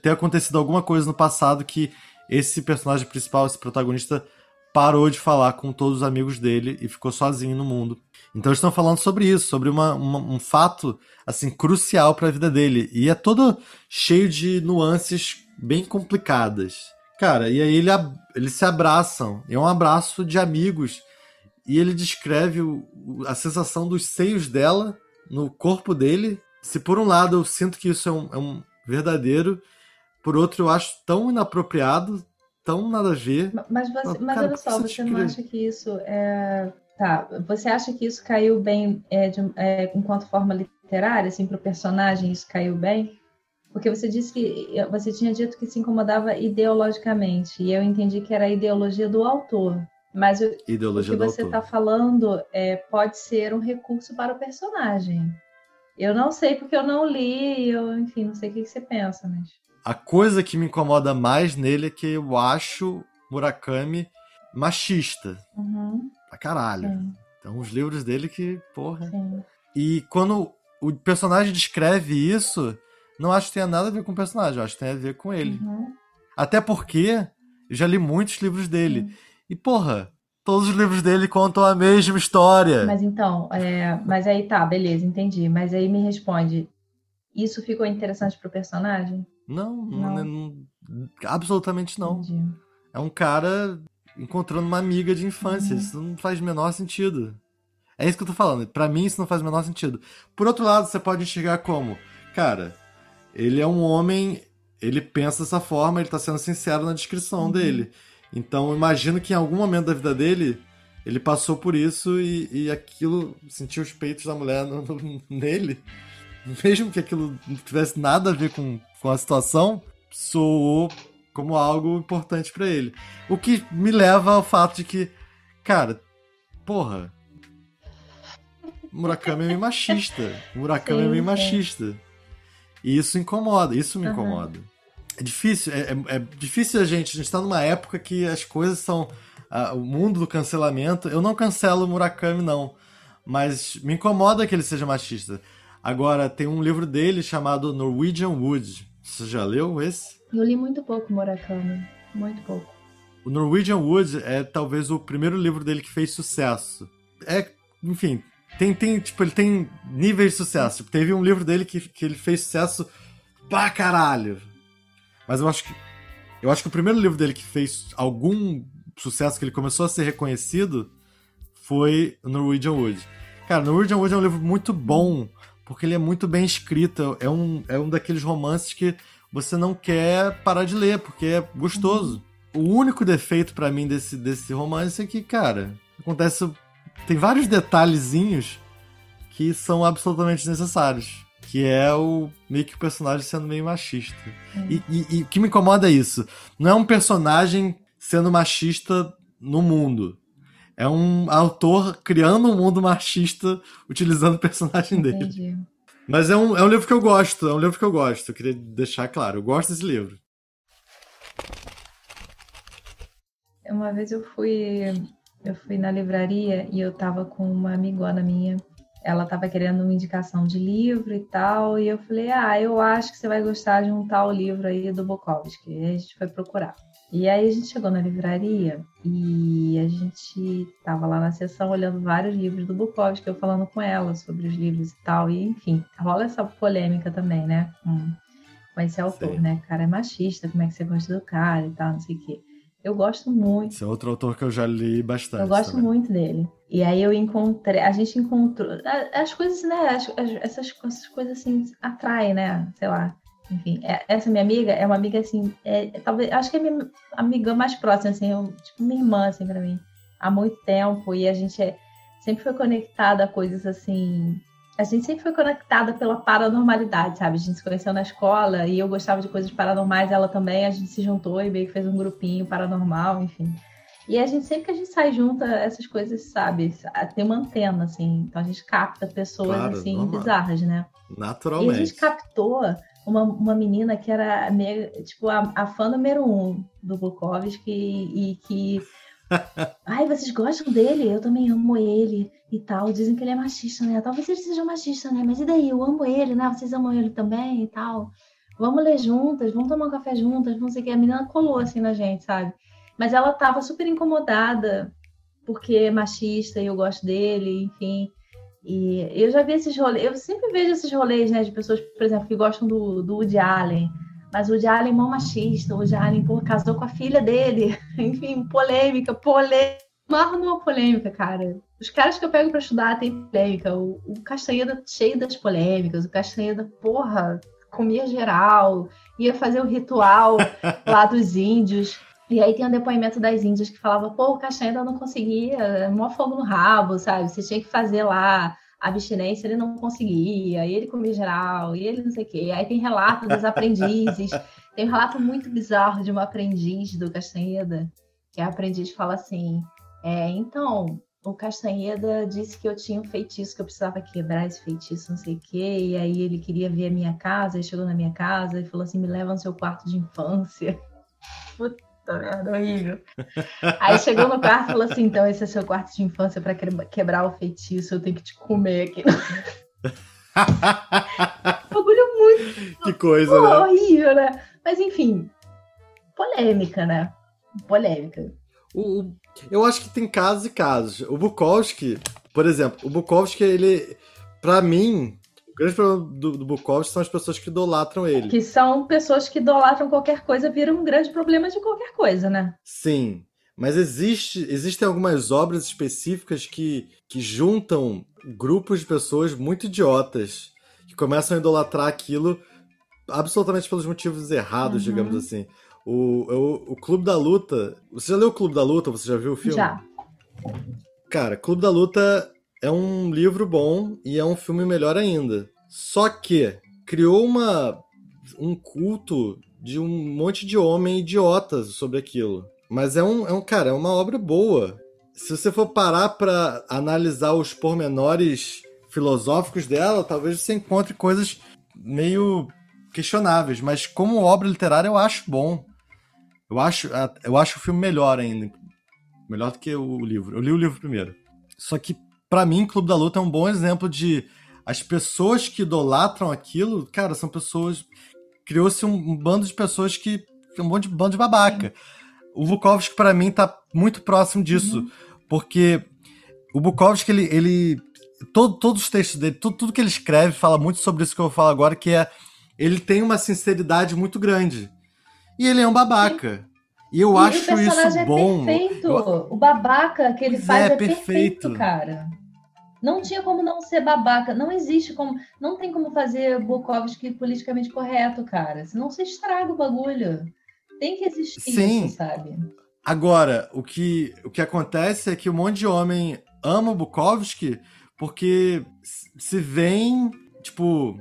ter acontecido alguma coisa no passado que esse personagem principal, esse protagonista, parou de falar com todos os amigos dele e ficou sozinho no mundo. Então estão falando sobre isso, sobre uma, uma, um fato assim crucial para a vida dele e é todo cheio de nuances bem complicadas. Cara, e aí ele, eles se abraçam, é um abraço de amigos e ele descreve o, a sensação dos seios dela no corpo dele. Se por um lado eu sinto que isso é um, é um verdadeiro, por outro eu acho tão inapropriado, tão nada a ver. Mas, você, mas cara, olha só, você não acha que isso é. Tá, você acha que isso caiu bem é, de, é, enquanto forma literária, assim, para o personagem, isso caiu bem? Porque você disse que você tinha dito que se incomodava ideologicamente, e eu entendi que era a ideologia do autor. Mas o, ideologia o que você está falando é, pode ser um recurso para o personagem. Eu não sei porque eu não li, eu, enfim, não sei o que, que você pensa, mas. A coisa que me incomoda mais nele é que eu acho Murakami machista. Uhum. Pra caralho. Sim. Então, os livros dele que, porra. Sim. E quando o personagem descreve isso, não acho que tenha nada a ver com o personagem, acho que tem a ver com ele. Uhum. Até porque eu já li muitos livros dele. E, porra, todos os livros dele contam a mesma história. Mas então, é, mas aí tá, beleza, entendi. Mas aí me responde, isso ficou interessante pro personagem? Não, não, não, não absolutamente não. Entendi. É um cara encontrando uma amiga de infância. Uhum. Isso não faz o menor sentido. É isso que eu tô falando. Para mim, isso não faz o menor sentido. Por outro lado, você pode enxergar como, cara, ele é um homem, ele pensa dessa forma, ele tá sendo sincero na descrição uhum. dele. Então, imagino que em algum momento da vida dele, ele passou por isso e, e aquilo, sentiu os peitos da mulher no, no, (laughs) nele, (laughs) mesmo que aquilo não tivesse nada a ver com, com a situação, soou como algo importante para ele. O que me leva ao fato de que, cara, porra, Murakami é meio machista. Murakami sim, é meio machista. E isso incomoda, isso me uhum. incomoda. É difícil, é, é, é, difícil a gente. A gente tá numa época que as coisas são. Uh, o mundo do cancelamento. Eu não cancelo o Murakami, não. Mas me incomoda que ele seja machista. Agora, tem um livro dele chamado Norwegian Wood. Você já leu esse? Eu li muito pouco Murakami. Muito pouco. O Norwegian Wood é talvez o primeiro livro dele que fez sucesso. É, enfim, tem, tem, tipo, ele tem níveis de sucesso. Teve um livro dele que, que ele fez sucesso pra caralho. Mas eu acho que. Eu acho que o primeiro livro dele que fez algum sucesso, que ele começou a ser reconhecido, foi Norwegian Wood. Cara, Norwegian Wood é um livro muito bom, porque ele é muito bem escrito. É um, é um daqueles romances que você não quer parar de ler, porque é gostoso. Uhum. O único defeito para mim desse, desse romance é que, cara, acontece. Tem vários detalhezinhos que são absolutamente necessários que é o meio que o personagem sendo meio machista. E, e, e, o que me incomoda é isso. Não é um personagem sendo machista no mundo. É um autor criando um mundo machista utilizando o personagem Entendi. dele. Mas é um, é um livro que eu gosto, é um livro que eu gosto. Eu queria deixar claro, eu gosto desse livro. Uma vez eu fui eu fui na livraria e eu tava com uma amigona minha ela estava querendo uma indicação de livro e tal, e eu falei, ah, eu acho que você vai gostar de um tal livro aí do Bukowski. E a gente foi procurar. E aí a gente chegou na livraria e a gente estava lá na sessão olhando vários livros do Bukowski, eu falando com ela sobre os livros e tal, e enfim, rola essa polêmica também, né, com, com esse autor, Sim. né, o cara é machista, como é que você gosta do cara e tal, não sei o quê. Eu gosto muito. Esse é outro autor que eu já li bastante. Eu gosto também. muito dele. E aí eu encontrei, a gente encontrou as coisas, né? As, as, essas, essas coisas assim atraem, né? Sei lá. Enfim, é, essa minha amiga é uma amiga assim, é, talvez, acho que é minha amiga mais próxima, assim, eu, tipo minha irmã, assim, pra mim, há muito tempo. E a gente é, sempre foi conectada a coisas assim a gente sempre foi conectada pela paranormalidade, sabe? A gente se conheceu na escola e eu gostava de coisas paranormais, ela também, a gente se juntou e meio que fez um grupinho paranormal, enfim. E a gente, sempre que a gente sai junto, essas coisas, sabe? Tem uma antena, assim. Então a gente capta pessoas, claro, assim, normal. bizarras, né? Naturalmente. E a gente captou uma, uma menina que era, tipo, a, a fã número um do Bukowski e, e que (laughs) Ai, vocês gostam dele? Eu também amo ele e tal. Dizem que ele é machista, né? Talvez ele seja machista, né? Mas e daí? Eu amo ele, né? Vocês amam ele também e tal. Vamos ler juntas, vamos tomar um café juntas, não sei o que. A menina colou assim na gente, sabe? Mas ela tava super incomodada porque é machista e eu gosto dele, enfim. E eu já vi esses rolês, eu sempre vejo esses rolês, né, de pessoas, por exemplo, que gostam do, do Woody Allen. Mas o Woody Allen é mó machista, o Woody Allen pô, casou com a filha dele. (laughs) Enfim, polêmica, polêmica. Marro numa polêmica, cara. Os caras que eu pego para estudar tem polêmica. O, o Castanheda cheio das polêmicas. O Castanheda, porra, comia geral, ia fazer o ritual (laughs) lá dos índios. E aí tem um depoimento das índias que falava, pô, o Castanheda não conseguia, mó fogo no rabo, sabe? Você tinha que fazer lá a abstinência, ele não conseguia, e ele comia geral, e ele não sei o quê. Aí tem relato dos aprendizes, (laughs) tem um relato muito bizarro de uma aprendiz do Castanheda, que a aprendiz fala assim, é, então, o Castanheda disse que eu tinha um feitiço, que eu precisava quebrar esse feitiço, não sei o quê, e aí ele queria ver a minha casa, ele chegou na minha casa e falou assim, me leva no seu quarto de infância. (laughs) Puta merda, horrível. Aí chegou no quarto e falou assim, então esse é seu quarto de infância para quebrar o feitiço, eu tenho que te comer aqui. (laughs) Bagulho muito... Que coisa, Pô, né? horrível, né? Mas enfim, polêmica, né? Polêmica. O, o- eu acho que tem casos e casos. O Bukowski, por exemplo, o Bukowski, ele, pra mim, grande problema do, do Bukowski são as pessoas que idolatram ele. Que são pessoas que idolatram qualquer coisa, viram um grande problema de qualquer coisa, né? Sim, mas existe, existem algumas obras específicas que, que juntam grupos de pessoas muito idiotas que começam a idolatrar aquilo absolutamente pelos motivos errados, Uhum. digamos assim. O, o, o Clube da Luta. Você já leu o Clube da Luta? Você já viu o filme? Já. Cara, Clube da Luta é um livro bom e é um filme melhor ainda. Só que criou uma um culto de um monte de homem idiotas sobre aquilo. Mas é um, é um cara, é uma obra boa. Se você for parar pra analisar os pormenores filosóficos dela, talvez você encontre coisas meio questionáveis, mas como obra literária eu acho bom. Eu acho, eu acho o filme melhor ainda, melhor do que o livro. Eu li o livro primeiro. Só que pra mim Clube da Luta é um bom exemplo de as pessoas que idolatram aquilo, cara, são pessoas criou-se um, um bando de pessoas que um monte de bando de babaca. O Bukowski pra mim tá muito próximo disso, porque o Bukowski ele, ele todo, todos os textos dele, tudo, tudo que ele escreve fala muito sobre isso que eu vou falar agora, que é ele tem uma sinceridade muito grande. E ele é um babaca. E eu E acho o personagem isso é bom. perfeito. Eu- O babaca que ele faz é, é, perfeito. perfeito. cara. Não tinha como não ser babaca. Não existe como. Não tem como fazer Bukowski politicamente correto, cara. Senão você estraga o bagulho. Tem que existir Sim. isso, sabe? Agora, o que, o que acontece é que um monte de homem ama o Bukowski porque se vem, tipo,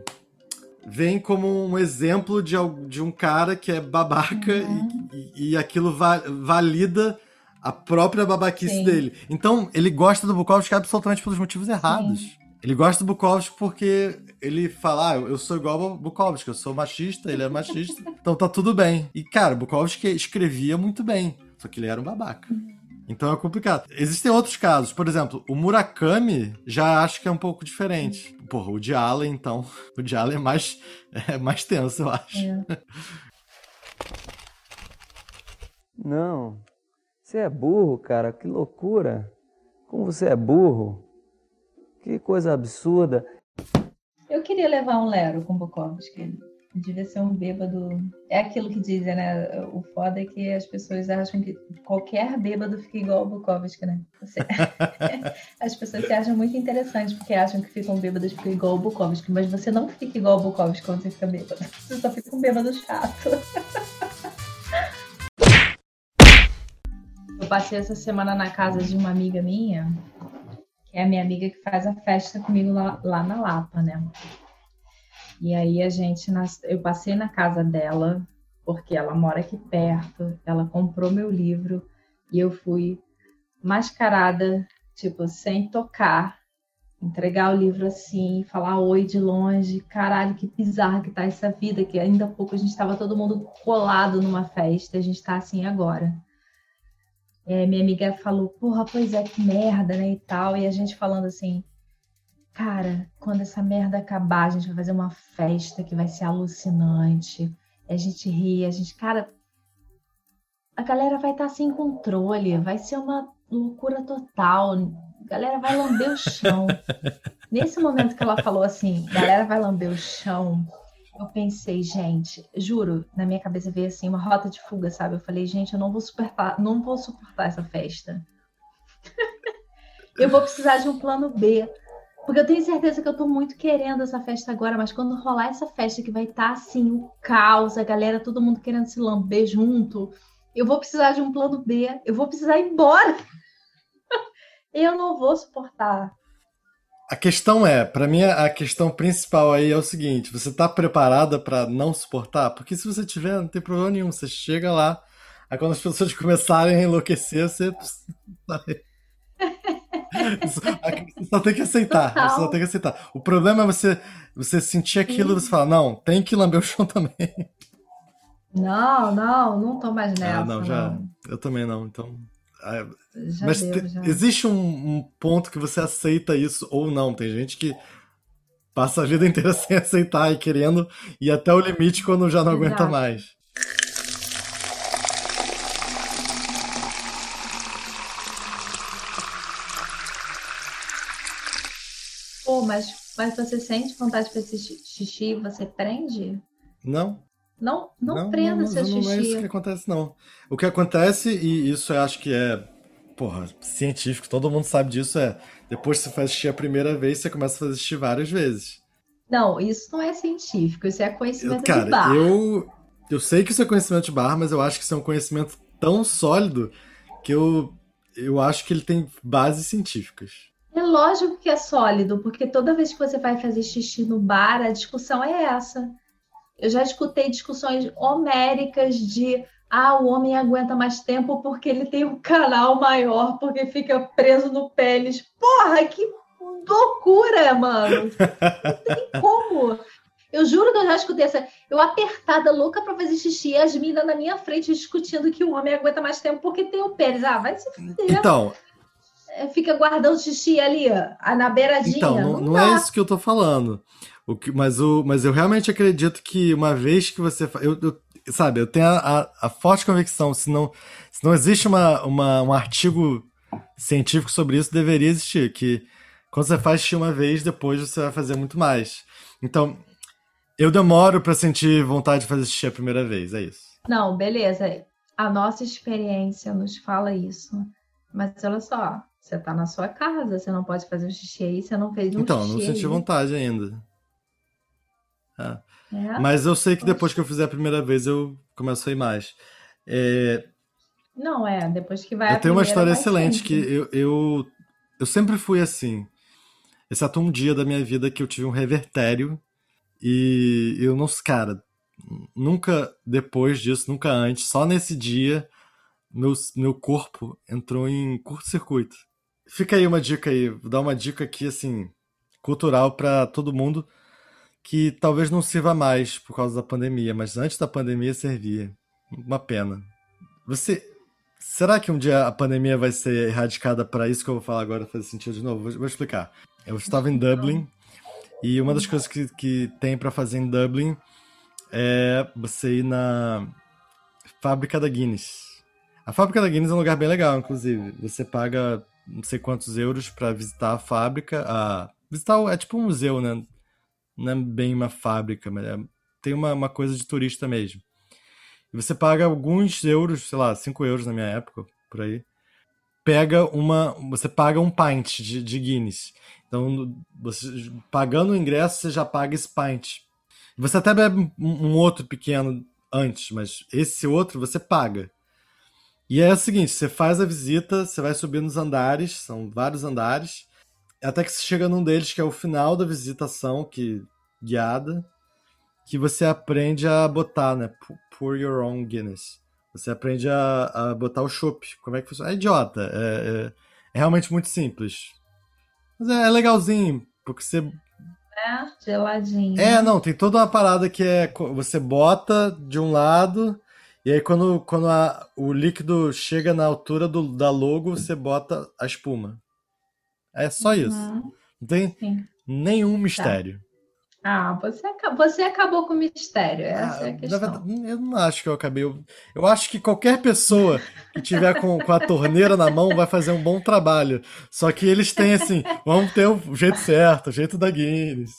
vem como um exemplo de, de um cara que é babaca Uhum. e, e- e aquilo va- valida a própria babaquice Sim. dele. Então, ele gosta do Bukowski absolutamente pelos motivos errados. Ele gosta do Bukowski porque ele fala, ah, eu sou igual ao Bukowski, eu sou machista, ele é machista, (laughs) então tá tudo bem. E, cara, Bukowski escrevia muito bem, só que ele era um babaca. Então é complicado. Existem outros casos, por exemplo, o Murakami já acho que é um pouco diferente. Porra, o de Allen, então. (laughs) O de Allen é mais, é mais tenso, eu acho. É. (laughs) Não. Você é burro, cara. Que loucura. Como você é burro. Que coisa absurda. Eu queria levar um Lero com Bukowski. Devia ser um bêbado. É aquilo que dizem, né? O foda é que as pessoas acham que qualquer bêbado fica igual ao Bukowski, né? Você- (laughs) As pessoas se acham muito interessantes porque acham que ficam bêbados ficam igual ao Bukowski, mas você não fica igual ao Bukowski quando você fica bêbado. Você só fica um bêbado chato. (laughs) passei essa semana na casa de uma amiga minha, que é a minha amiga que faz a festa comigo lá, lá na Lapa, né? E aí a gente, nas- eu passei na casa dela, porque ela mora aqui perto, ela comprou meu livro e eu fui mascarada, tipo, sem tocar, entregar o livro assim, falar oi de longe, caralho, que bizarra que tá essa vida, que ainda há pouco a gente tava todo mundo colado numa festa, a gente tá assim agora. É, minha amiga falou, porra, pois é, que merda, né, e tal, e a gente falando assim, cara, quando essa merda acabar, a gente vai fazer uma festa que vai ser alucinante, e a gente ri, a gente, cara, a galera vai estar sem controle, vai ser uma loucura total. A galera vai lamber o chão. (laughs) Nesse momento que ela falou assim, galera vai lamber o chão, eu pensei, gente, juro, na minha cabeça veio assim uma rota de fuga, sabe? Eu falei, gente, eu não vou suportar, não vou suportar essa festa. (laughs) eu vou precisar de um plano B. Porque eu tenho certeza que eu tô muito querendo essa festa agora, mas quando rolar essa festa que vai estar tá, assim, o caos, a galera, todo mundo querendo se lamber junto, eu vou precisar de um plano B, eu vou precisar ir embora. (laughs) eu não vou suportar. A questão é, para mim a questão principal aí é o seguinte: você tá preparada para não suportar? Porque se você tiver, não tem problema nenhum. Você chega lá, aí quando as pessoas (laughs) começarem a enlouquecer, você. Você só tem que aceitar. Você só tem que aceitar. O problema é você, você sentir aquilo e você falar, não, tem que lamber o chão também. Não, não, não tô mais nessa. Ah, não, já. Não. Eu também não, então. Ah, já Mas deu, existe um, um, ponto que você aceita isso ou não. Tem gente que passa a vida inteira (laughs) sem aceitar e querendo ir até o limite quando já não Exato. aguenta mais. Pô, mas, mas você sente vontade de fazer xixi, você prende? Não. Não, não, não prenda não, seu xixi. Não é isso que acontece, não. O que acontece, e isso eu acho que é, porra, científico, todo mundo sabe disso, é depois que você faz xixi a primeira vez, você começa a fazer xixi várias vezes. Não, isso não é científico, isso é conhecimento eu, cara, de bar. Eu, eu sei que isso é conhecimento de bar, mas eu acho que isso é um conhecimento tão sólido que eu, eu acho que ele tem bases científicas. É lógico que é sólido, porque toda vez que você vai fazer xixi no bar, a discussão é essa. Eu já escutei discussões homéricas de ah, o homem aguenta mais tempo porque ele tem um canal maior, porque fica preso no pênis. Porra, que loucura, mano! Não tem (laughs) como. Eu juro que eu já escutei essa. Eu apertada, louca pra fazer xixi, e as minas na minha frente discutindo que o homem aguenta mais tempo porque tem o pênis. Ah, vai se fuder. Então, é, fica guardando xixi ali, ó, na beiradinha. Então, não, não, não é isso que eu tô falando. O que, mas, o, mas eu realmente acredito que uma vez que você. Eu, eu sabe, eu tenho a, a, a, forte convicção, se não, se não existe uma, uma, um artigo científico sobre isso, deveria existir. Que quando você faz xixi uma vez, depois você vai fazer muito mais. Então, eu demoro para sentir vontade de fazer xixi a primeira vez, é isso. Não, beleza. A nossa experiência nos fala isso. Mas olha só, você tá na sua casa, você não pode fazer um xixi aí, você não fez um então, xixi Então, não senti vontade ainda. É. É? Mas eu sei que depois que eu fizer a primeira vez, eu começo a ir mais. É... Não, é, depois que vai Eu tenho uma história excelente, que eu, eu, eu sempre fui assim. Exceto um dia da minha vida que eu tive um revertério e eu não... Cara, nunca depois disso, nunca antes, só nesse dia, meu, meu corpo entrou em curto-circuito. Fica aí uma dica aí, vou dar uma dica aqui, assim, cultural para todo mundo, que talvez não sirva mais por causa da pandemia, mas antes da pandemia servia. Uma pena. Você. Será que um dia a pandemia vai ser erradicada para isso que eu vou falar agora fazer sentido de novo? Vou, vou explicar. Eu estava em Dublin e uma das coisas que, que tem para fazer em Dublin é você ir na fábrica da Guinness. A fábrica da Guinness é um lugar bem legal, inclusive. Você paga não sei quantos euros para visitar a fábrica. A... Visitar é tipo um museu, né? Não é bem uma fábrica, mas é... tem uma, uma coisa de turista mesmo. E você paga alguns euros, sei lá, 5 euros na minha época, por aí. Pega uma. Você paga um pint de, de Guinness. Então, você, pagando o ingresso, você já paga esse pint. Você até bebe um, outro pequeno antes, mas esse outro você paga. E é o seguinte, você faz a visita, você vai subir nos andares, são vários andares, até que você chega num deles que é o final da visitação, que guiada, que você aprende a botar, né? Pour your own Guinness. Você aprende a, a botar o chopp. Como é que funciona? É idiota. É, é, é realmente muito simples. Mas é, é, legalzinho, porque você. É, geladinho. É, não, tem toda uma parada que é. Você bota de um lado e aí, quando, quando a, o líquido chega na altura do, da logo, você bota a espuma. É só isso. Uhum. Não tem Sim. nenhum mistério. Tá. Ah, você, você acabou com o mistério, essa Ah, é a questão. verdade, eu não acho que eu acabei. Eu, eu acho que qualquer pessoa que tiver com, com a torneira na mão vai fazer um bom trabalho. Só que eles têm assim, vamos ter o jeito certo, o jeito da Guinness.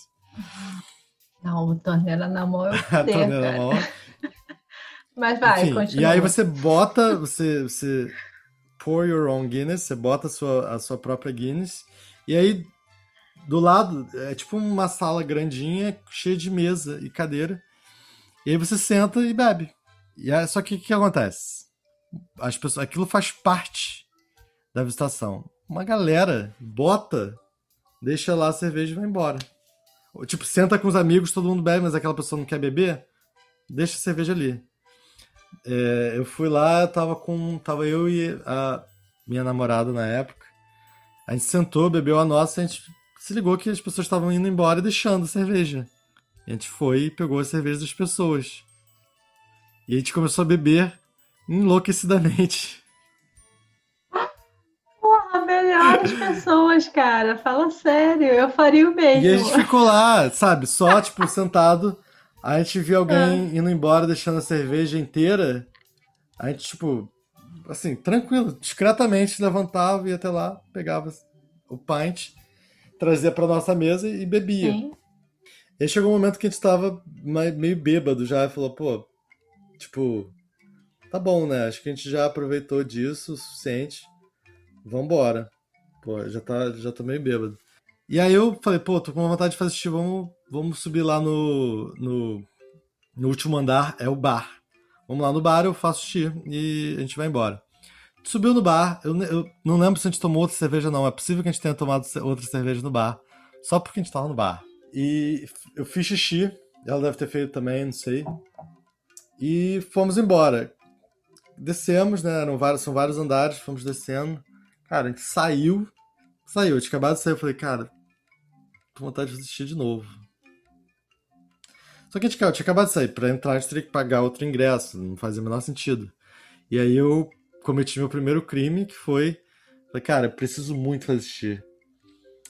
Não, torneira na mão é o (laughs) A poder, torneira na mão. (laughs) Mas vai, Enfim, continua. e aí você bota, você, você pour your own Guinness, você bota a sua, a sua própria Guinness, e aí do lado é tipo uma sala grandinha, cheia de mesa e cadeira, e aí você senta e bebe. E aí, só que o que acontece? As pessoas, aquilo faz parte da visitação. Uma galera bota, deixa lá a cerveja e vai embora. Ou, tipo, senta com os amigos, todo mundo bebe, mas aquela pessoa não quer beber, deixa a cerveja ali. É, eu fui lá, eu tava com. Tava eu e a minha namorada na época. A gente sentou, bebeu a nossa, a gente se ligou que as pessoas estavam indo embora e deixando a cerveja. E a gente foi e pegou a cerveja das pessoas. E a gente começou a beber enlouquecidamente. Porra, melhores pessoas, cara. Fala sério, eu faria o E a mesmo. gente ficou lá, sabe, só, tipo, sentado. A gente viu alguém indo embora, deixando a cerveja inteira. A gente, tipo, assim, tranquilo, discretamente levantava, ia até lá, pegava o pint, trazia pra nossa mesa e bebia. Sim. E aí chegou um momento que a gente tava meio bêbado já, e falou, pô, tipo, tá bom, né? Acho que a gente já aproveitou disso o suficiente. Vambora. Pô, já tá, já tô meio bêbado. E aí eu falei, pô, tô com vontade de fazer xixi, vamos, vamos subir lá no, no, no último andar, é o bar. Vamos lá no bar, eu faço xixi e a gente vai embora. Subiu no bar, eu, eu não lembro se a gente tomou outra cerveja não, é possível que a gente tenha tomado outra cerveja no bar, só porque a gente tava no bar. E eu fiz xixi, ela deve ter feito também, não sei. E fomos embora. Descemos, né, vários, são vários andares, fomos descendo. Cara, a gente saiu, saiu, eu tinha acabado de sair, eu falei, cara, tô com vontade de xixi de novo. Só que cara, eu tinha acabado de sair. Pra entrar, gente teria que pagar outro ingresso. Não fazia o menor sentido. E aí eu cometi meu primeiro crime, que foi... Falei, cara, preciso muito fazer xixi.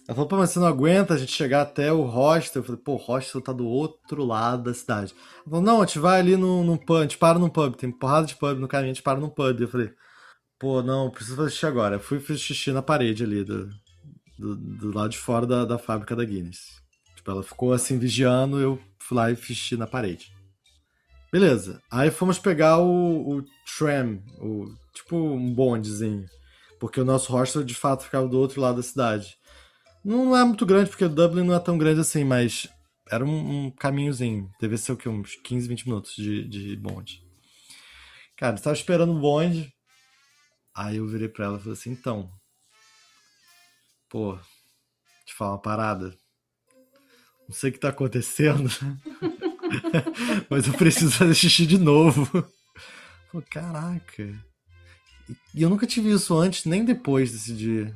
Ela falou, pô, mas você não aguenta a gente chegar até o hostel? Eu falei, pô, o hostel tá do outro lado da cidade. Ela falou, não, a gente vai ali num, num pub, a gente para num pub. Tem porrada de pub no caminho, a gente para num pub. Eu falei, pô, não, preciso fazer xixi agora. Eu fui fiz xixi na parede ali, do, do, do lado de fora da, da fábrica da Guinness. Ela ficou assim vigiando, eu fui lá e fiz na parede. Beleza. Aí fomos pegar o, o tram, o, tipo um bondezinho. Porque o nosso hostel de fato ficava do outro lado da cidade. Não é muito grande, porque Dublin não é tão grande assim, mas era um, um caminhozinho. Deve ser o que? Uns 15, 20 minutos de, de bonde. Cara, eu tava esperando o bonde. Aí eu virei pra ela e falei assim: então. Pô, te falar uma parada. Não sei o que tá acontecendo. (laughs) mas eu preciso fazer xixi de novo. Falei, caraca. E- eu nunca tive isso antes, nem depois desse dia.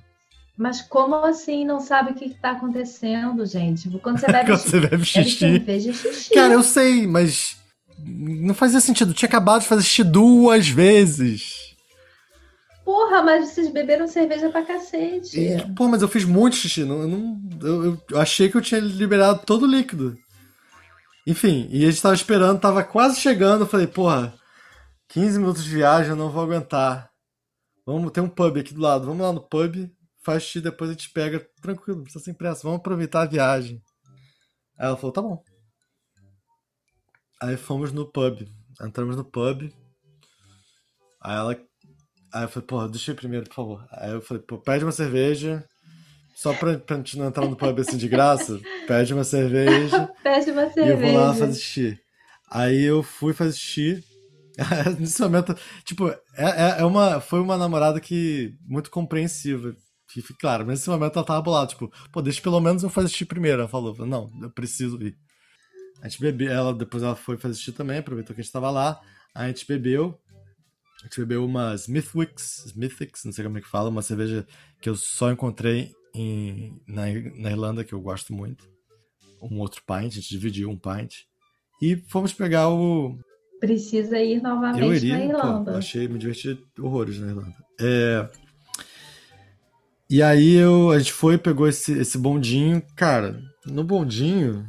Mas como assim não sabe o que está acontecendo, gente? Quando você (laughs) bebe, Quando você bebe xixi. xixi. Cara, eu sei, mas não fazia sentido. Eu tinha acabado de fazer xixi duas vezes. Porra, mas vocês beberam cerveja pra cacete. E, mas eu fiz muito xixi. Não, eu não- eu, eu achei que eu tinha liberado todo o líquido. Enfim, e a gente tava esperando, tava quase chegando. Eu falei, porra, 15 minutos de viagem, eu não vou aguentar. Vamos ter um pub aqui do lado. Vamos lá no pub, faz xixi, depois a gente pega. Tranquilo, não precisa sem pressa. Vamos aproveitar a viagem. Aí ela falou, tá bom. Aí fomos no pub. Entramos no pub. Aí ela. Aí eu falei, porra, deixa eu ir primeiro, por favor. Aí eu falei, pô, pede uma cerveja. Só pra, pra gente não entrar no pub assim de graça. Pede uma cerveja. (laughs) Pede uma E eu cerveja. vou lá fazer xixi. Aí eu fui fazer xixi. (laughs) Nesse momento, tipo, é, é, é uma, foi uma namorada que muito compreensiva. Que, claro, mas nesse momento ela tava bolada, tipo, pô, deixa pelo menos eu fazer xixi primeiro. Ela falou, não, eu preciso ir. A gente bebeu, ela, depois ela foi fazer xixi também, aproveitou que a gente tava lá. A gente bebeu. A gente bebeu uma Smithwicks, Smithwicks, não sei como é que fala, uma cerveja que eu só encontrei em, na, na Irlanda, que eu gosto muito. Um outro pint, a gente dividiu um pint. E fomos pegar o. Precisa ir novamente Eu iria, na pô, Irlanda. eu achei, me diverti horrores na Irlanda. É, E aí eu, a gente foi, pegou esse, esse bondinho. Cara, no bondinho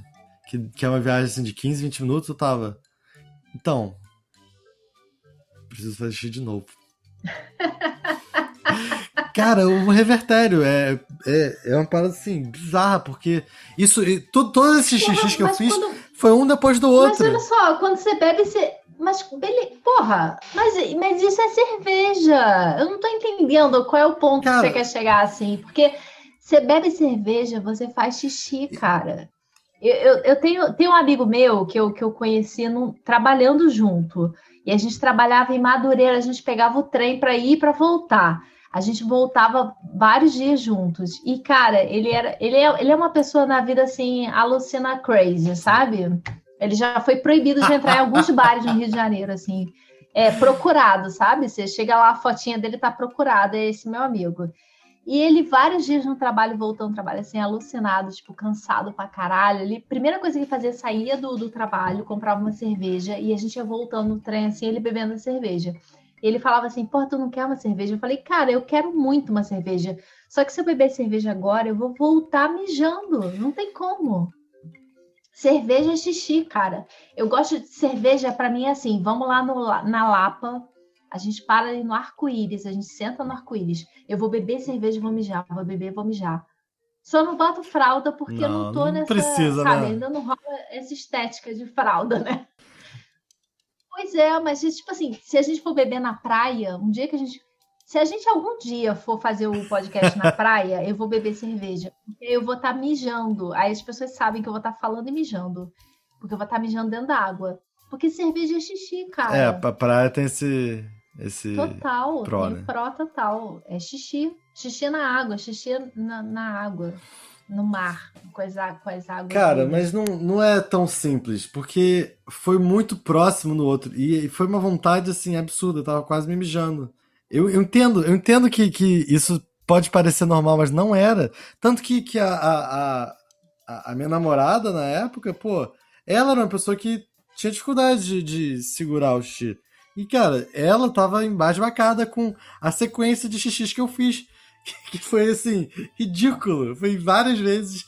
que, que é uma viagem assim, de 15, 20 minutos, eu tava. Então. Preciso fazer xixi de novo. Cara, o revertério é, é, é uma parada assim, bizarra, porque isso. To, todos esses xixis que eu fiz quando... foi um depois do outro. Mas olha só, quando você bebe, você. Mas, bele... porra, mas, mas isso é cerveja. Eu não tô entendendo qual é o ponto cara... que você quer chegar assim. Porque você bebe cerveja, você faz xixi, cara. Eu, eu, eu, tenho, tenho um amigo meu que eu, que eu conheci trabalhando junto. E a gente trabalhava em Madureira, a gente pegava o trem para ir e para voltar. A gente voltava vários dias juntos. E, cara, ele era ele é, ele é uma pessoa na vida assim, alucina crazy, sabe? Ele já foi proibido de entrar em alguns (laughs) bares no Rio de Janeiro, assim. É, procurado, sabe? Você chega lá, a fotinha dele tá procurada, é esse meu amigo. E ele, vários dias no trabalho, voltando ao trabalho, assim, alucinado, tipo, cansado pra caralho. Ele, primeira coisa que ele fazia, saía do, do trabalho, comprava uma cerveja e a gente ia voltando no trem, assim, ele bebendo a cerveja. Ele falava assim, pô, tu não quer uma cerveja? Eu falei, cara, eu quero muito uma cerveja. Só que se eu beber cerveja agora, eu vou voltar mijando. Não tem como. Cerveja é xixi, cara. Eu gosto de cerveja, para mim é assim, vamos lá no, na Lapa, a gente para ali no arco-íris, a gente senta no arco-íris. Eu vou beber cerveja e vou mijar, vou beber e vou mijar. Só não boto fralda porque não, eu não tô não nessa. Precisa, sabe, né? ainda não rola essa estética de fralda, né? Pois é, mas tipo assim, se a gente for beber na praia, um dia que a gente. Se a gente algum dia for fazer o podcast na (laughs) praia, eu vou beber cerveja. Porque eu vou estar tá mijando. Aí as pessoas sabem que eu vou estar tá falando e mijando. Porque eu vou estar tá mijando dentro da água. Porque cerveja é xixi, cara. É, pra praia tem esse. Esse total, pró, né? pró total. É xixi. Xixi na água, xixi na, na água. No mar, com as, com as águas. Cara, mas não, não é tão simples, porque foi muito próximo no outro. E foi uma vontade, assim, absurda. Eu tava quase me mijando. Eu, eu entendo, eu entendo que, que isso pode parecer normal, mas não era. Tanto que, que a, a, a, a minha namorada, na época, pô, ela era uma pessoa que tinha dificuldade de, de segurar o xixi. E, cara, ela tava embasbacada com a sequência de xixis que eu fiz. (laughs) Que foi, assim, ridículo. Foi várias vezes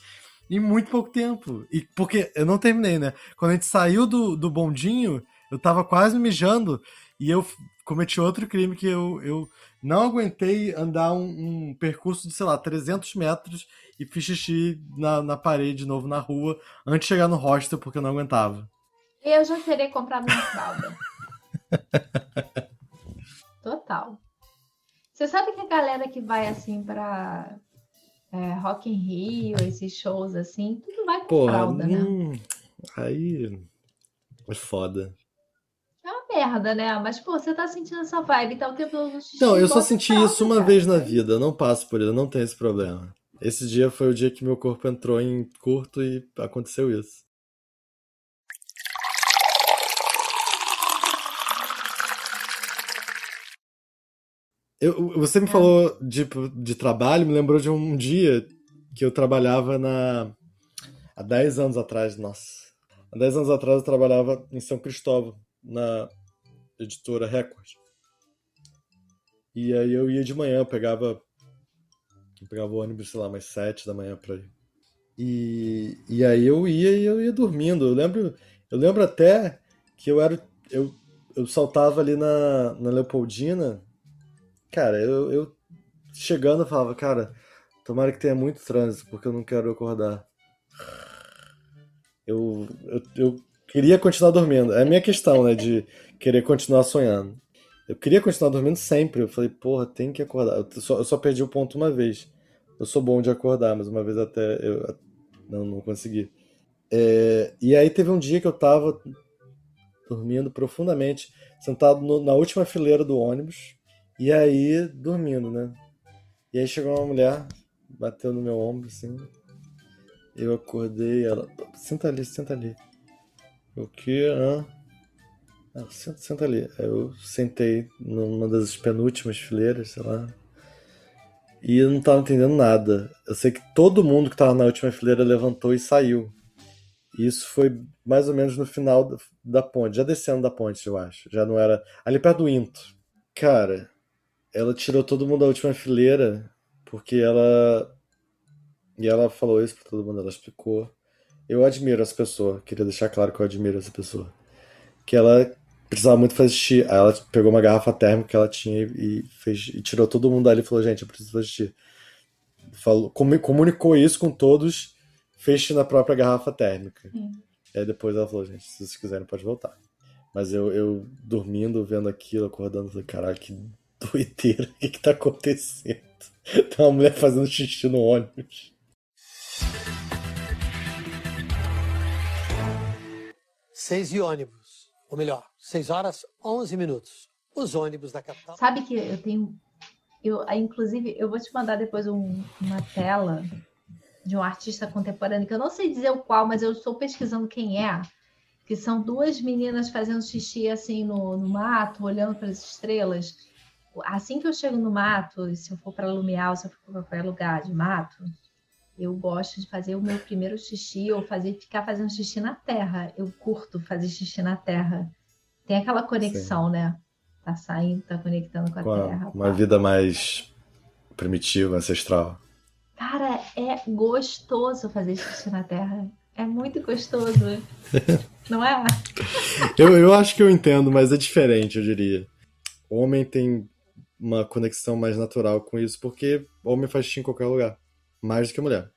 em muito pouco tempo. E porque eu não terminei, né? Quando a gente saiu do, do bondinho, eu tava quase mijando e eu cometi outro crime que eu, eu não aguentei andar um, um percurso de, sei lá, 300 metros e fiz xixi na, na parede de novo na rua antes de chegar no hostel porque eu não aguentava. Eu já teria comprado uma fralda. (laughs) Total. Você sabe que a galera que vai assim pra é, Rock in Rio, esses shows assim, tudo vai com Porra, fralda, né? hum, né? Aí é foda. É uma merda, né? Mas, pô, você tá sentindo essa vibe, tá o tempo todo Não, eu só senti fralda, isso uma cara. vez na vida, eu não passo por isso, não tem esse problema. Esse dia foi o dia que meu corpo entrou em curto e aconteceu isso. Eu, você me é. falou de, de trabalho, me lembrou de um dia que eu trabalhava na. Há 10 anos atrás, nossa. Há 10 anos atrás eu trabalhava em São Cristóvão, na editora Record. E aí eu ia de manhã, eu pegava. Eu pegava o ônibus, sei lá, mais 7 da manhã pra ir. E, e aí eu ia e eu ia dormindo. Eu lembro, eu lembro até que eu era. Eu, eu saltava ali na, na Leopoldina Cara, eu, eu chegando eu falava, cara, tomara que tenha muito trânsito, porque eu não quero acordar. Eu, eu, eu queria continuar dormindo. É a minha questão, né, de querer continuar sonhando. Eu queria continuar dormindo sempre. Eu falei, porra, tem que acordar. Eu só, eu só perdi o ponto uma vez. Eu sou bom de acordar, mas uma vez até eu não, não consegui. É, e aí teve um dia que eu tava dormindo profundamente, sentado no, na última fileira do ônibus, e aí, dormindo, né? E aí chegou uma mulher, bateu no meu ombro, assim. Eu acordei, ela. Senta ali, senta ali. O que? Ah, senta, senta ali. Aí eu sentei numa das penúltimas fileiras, sei lá. E eu não tava entendendo nada. Eu sei que todo mundo que tava na última fileira levantou e saiu. E isso foi mais ou menos no final da ponte, já descendo da ponte, eu acho. Já não era. Ali perto do Into. Cara, ela tirou todo mundo da última fileira porque ela e ela falou isso para todo mundo, ela explicou Eu admiro essa pessoa. Queria deixar claro que eu admiro essa pessoa. Que ela precisava muito fazer xixi. Aí ela pegou uma garrafa térmica que ela tinha e, fez, e tirou todo mundo dali e falou: Gente, eu preciso fazer xixi. Falou, comunicou isso com todos, fez xixi na própria garrafa térmica. E aí depois ela falou: Gente, se vocês quiserem, pode voltar. Mas eu, eu dormindo, vendo aquilo, acordando, falei: Caralho, que doideira, o que, que tá acontecendo? Tem uma mulher fazendo xixi no ônibus. Seis e ônibus. Ou melhor, seis horas, onze minutos. Os ônibus da capital. Sabe que eu tenho. Eu, inclusive, eu vou te mandar depois um, uma tela de um artista contemporâneo, que eu não sei dizer o qual, mas eu estou pesquisando quem é. Que são duas meninas fazendo xixi assim no, no mato, olhando para as estrelas assim que eu chego no mato, se eu for para Lumiar, se eu for para qualquer lugar de mato, eu gosto de fazer o meu primeiro xixi ou fazer ficar fazendo xixi na terra. Eu curto fazer xixi na terra. Tem aquela conexão, Sim. né? Tá saindo, tá conectando com a terra. Uma pá. vida mais primitiva, ancestral. Cara, é gostoso fazer xixi na terra. É muito gostoso. (laughs) Não é? eu, eu acho que eu entendo, mas é diferente, eu diria. O homem tem uma conexão mais natural com isso, porque homem faz xixi em qualquer lugar, mais do que mulher.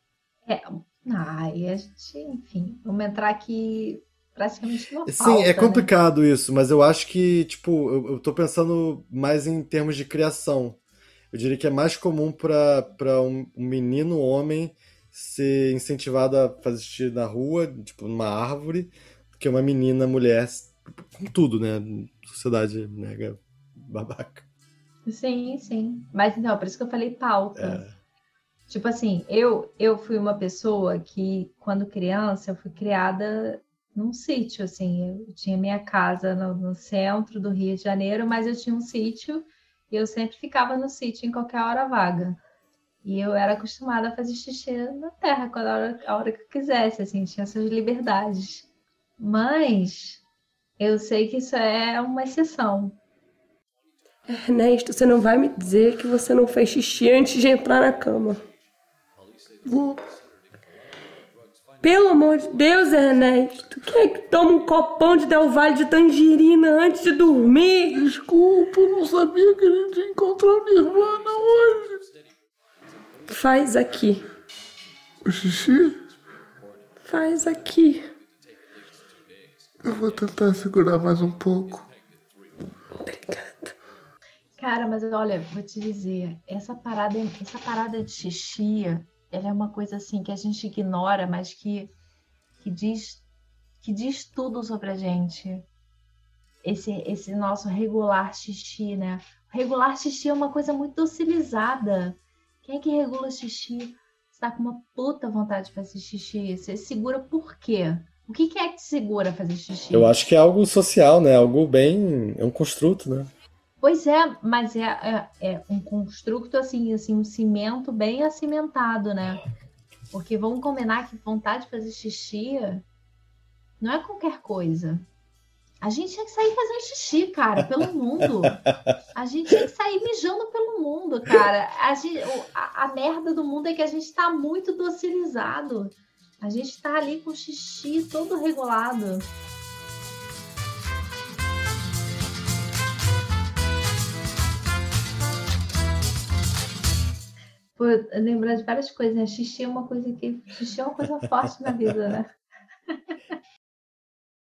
É, ah, e a gente, enfim, vamos entrar aqui praticamente no Sim, é né? complicado né? isso, mas eu acho que, tipo, eu, eu tô pensando mais em termos de criação. Eu diria que é mais comum para um, um menino homem ser incentivado a fazer xixi na rua, tipo, numa árvore, do que uma menina mulher, com tudo, né? Sociedade mega babaca. Sim, sim. Mas então, por isso que eu falei pauta. É. Tipo assim, eu, eu fui uma pessoa que, quando criança, eu fui criada num sítio, assim. Eu tinha minha casa no, no centro do Rio de Janeiro, mas eu tinha um sítio e eu sempre ficava no sítio em qualquer hora vaga. E eu era acostumada a fazer xixi na terra, quando a hora, a hora que eu quisesse, assim, tinha essas liberdades. Mas eu sei que isso é uma exceção. Ernesto, você não vai me dizer que você não fez xixi antes de entrar na cama. Vou. Pelo amor de Deus, Ernesto, quem é que toma um copão de Del Valle de tangerina antes de dormir? Desculpa, eu não sabia que a gente ia encontrar o Nirvana hoje. Faz aqui. O xixi? Faz aqui. Eu vou tentar segurar mais um pouco. Obrigada. Cara, mas olha, vou te dizer, essa parada, essa parada de xixi, ela é uma coisa assim que a gente ignora, mas que, que diz que diz tudo sobre a gente. Esse, esse nosso regular xixi, né? Regular xixi é uma coisa muito docilizada. Quem é que regula xixi? Você tá com uma puta vontade de fazer xixi. Você segura por quê? O que, que é que te segura fazer xixi? Eu acho que é algo social, né? Algo bem. É um construto, né? Pois é, mas é, é, é, um construto assim, assim, um cimento bem acimentado, né? Porque vamos combinar que vontade de fazer xixi não é qualquer coisa. A gente tinha que sair fazendo xixi, cara, pelo mundo. A gente tinha que sair mijando pelo mundo, cara. A, gente, a, a merda do mundo é que a gente está muito docilizado. A gente está ali com o xixi todo regulado. Por lembrar de várias coisas, né? Xixi é uma coisa que. Xixi é uma coisa forte na vida, né? (laughs)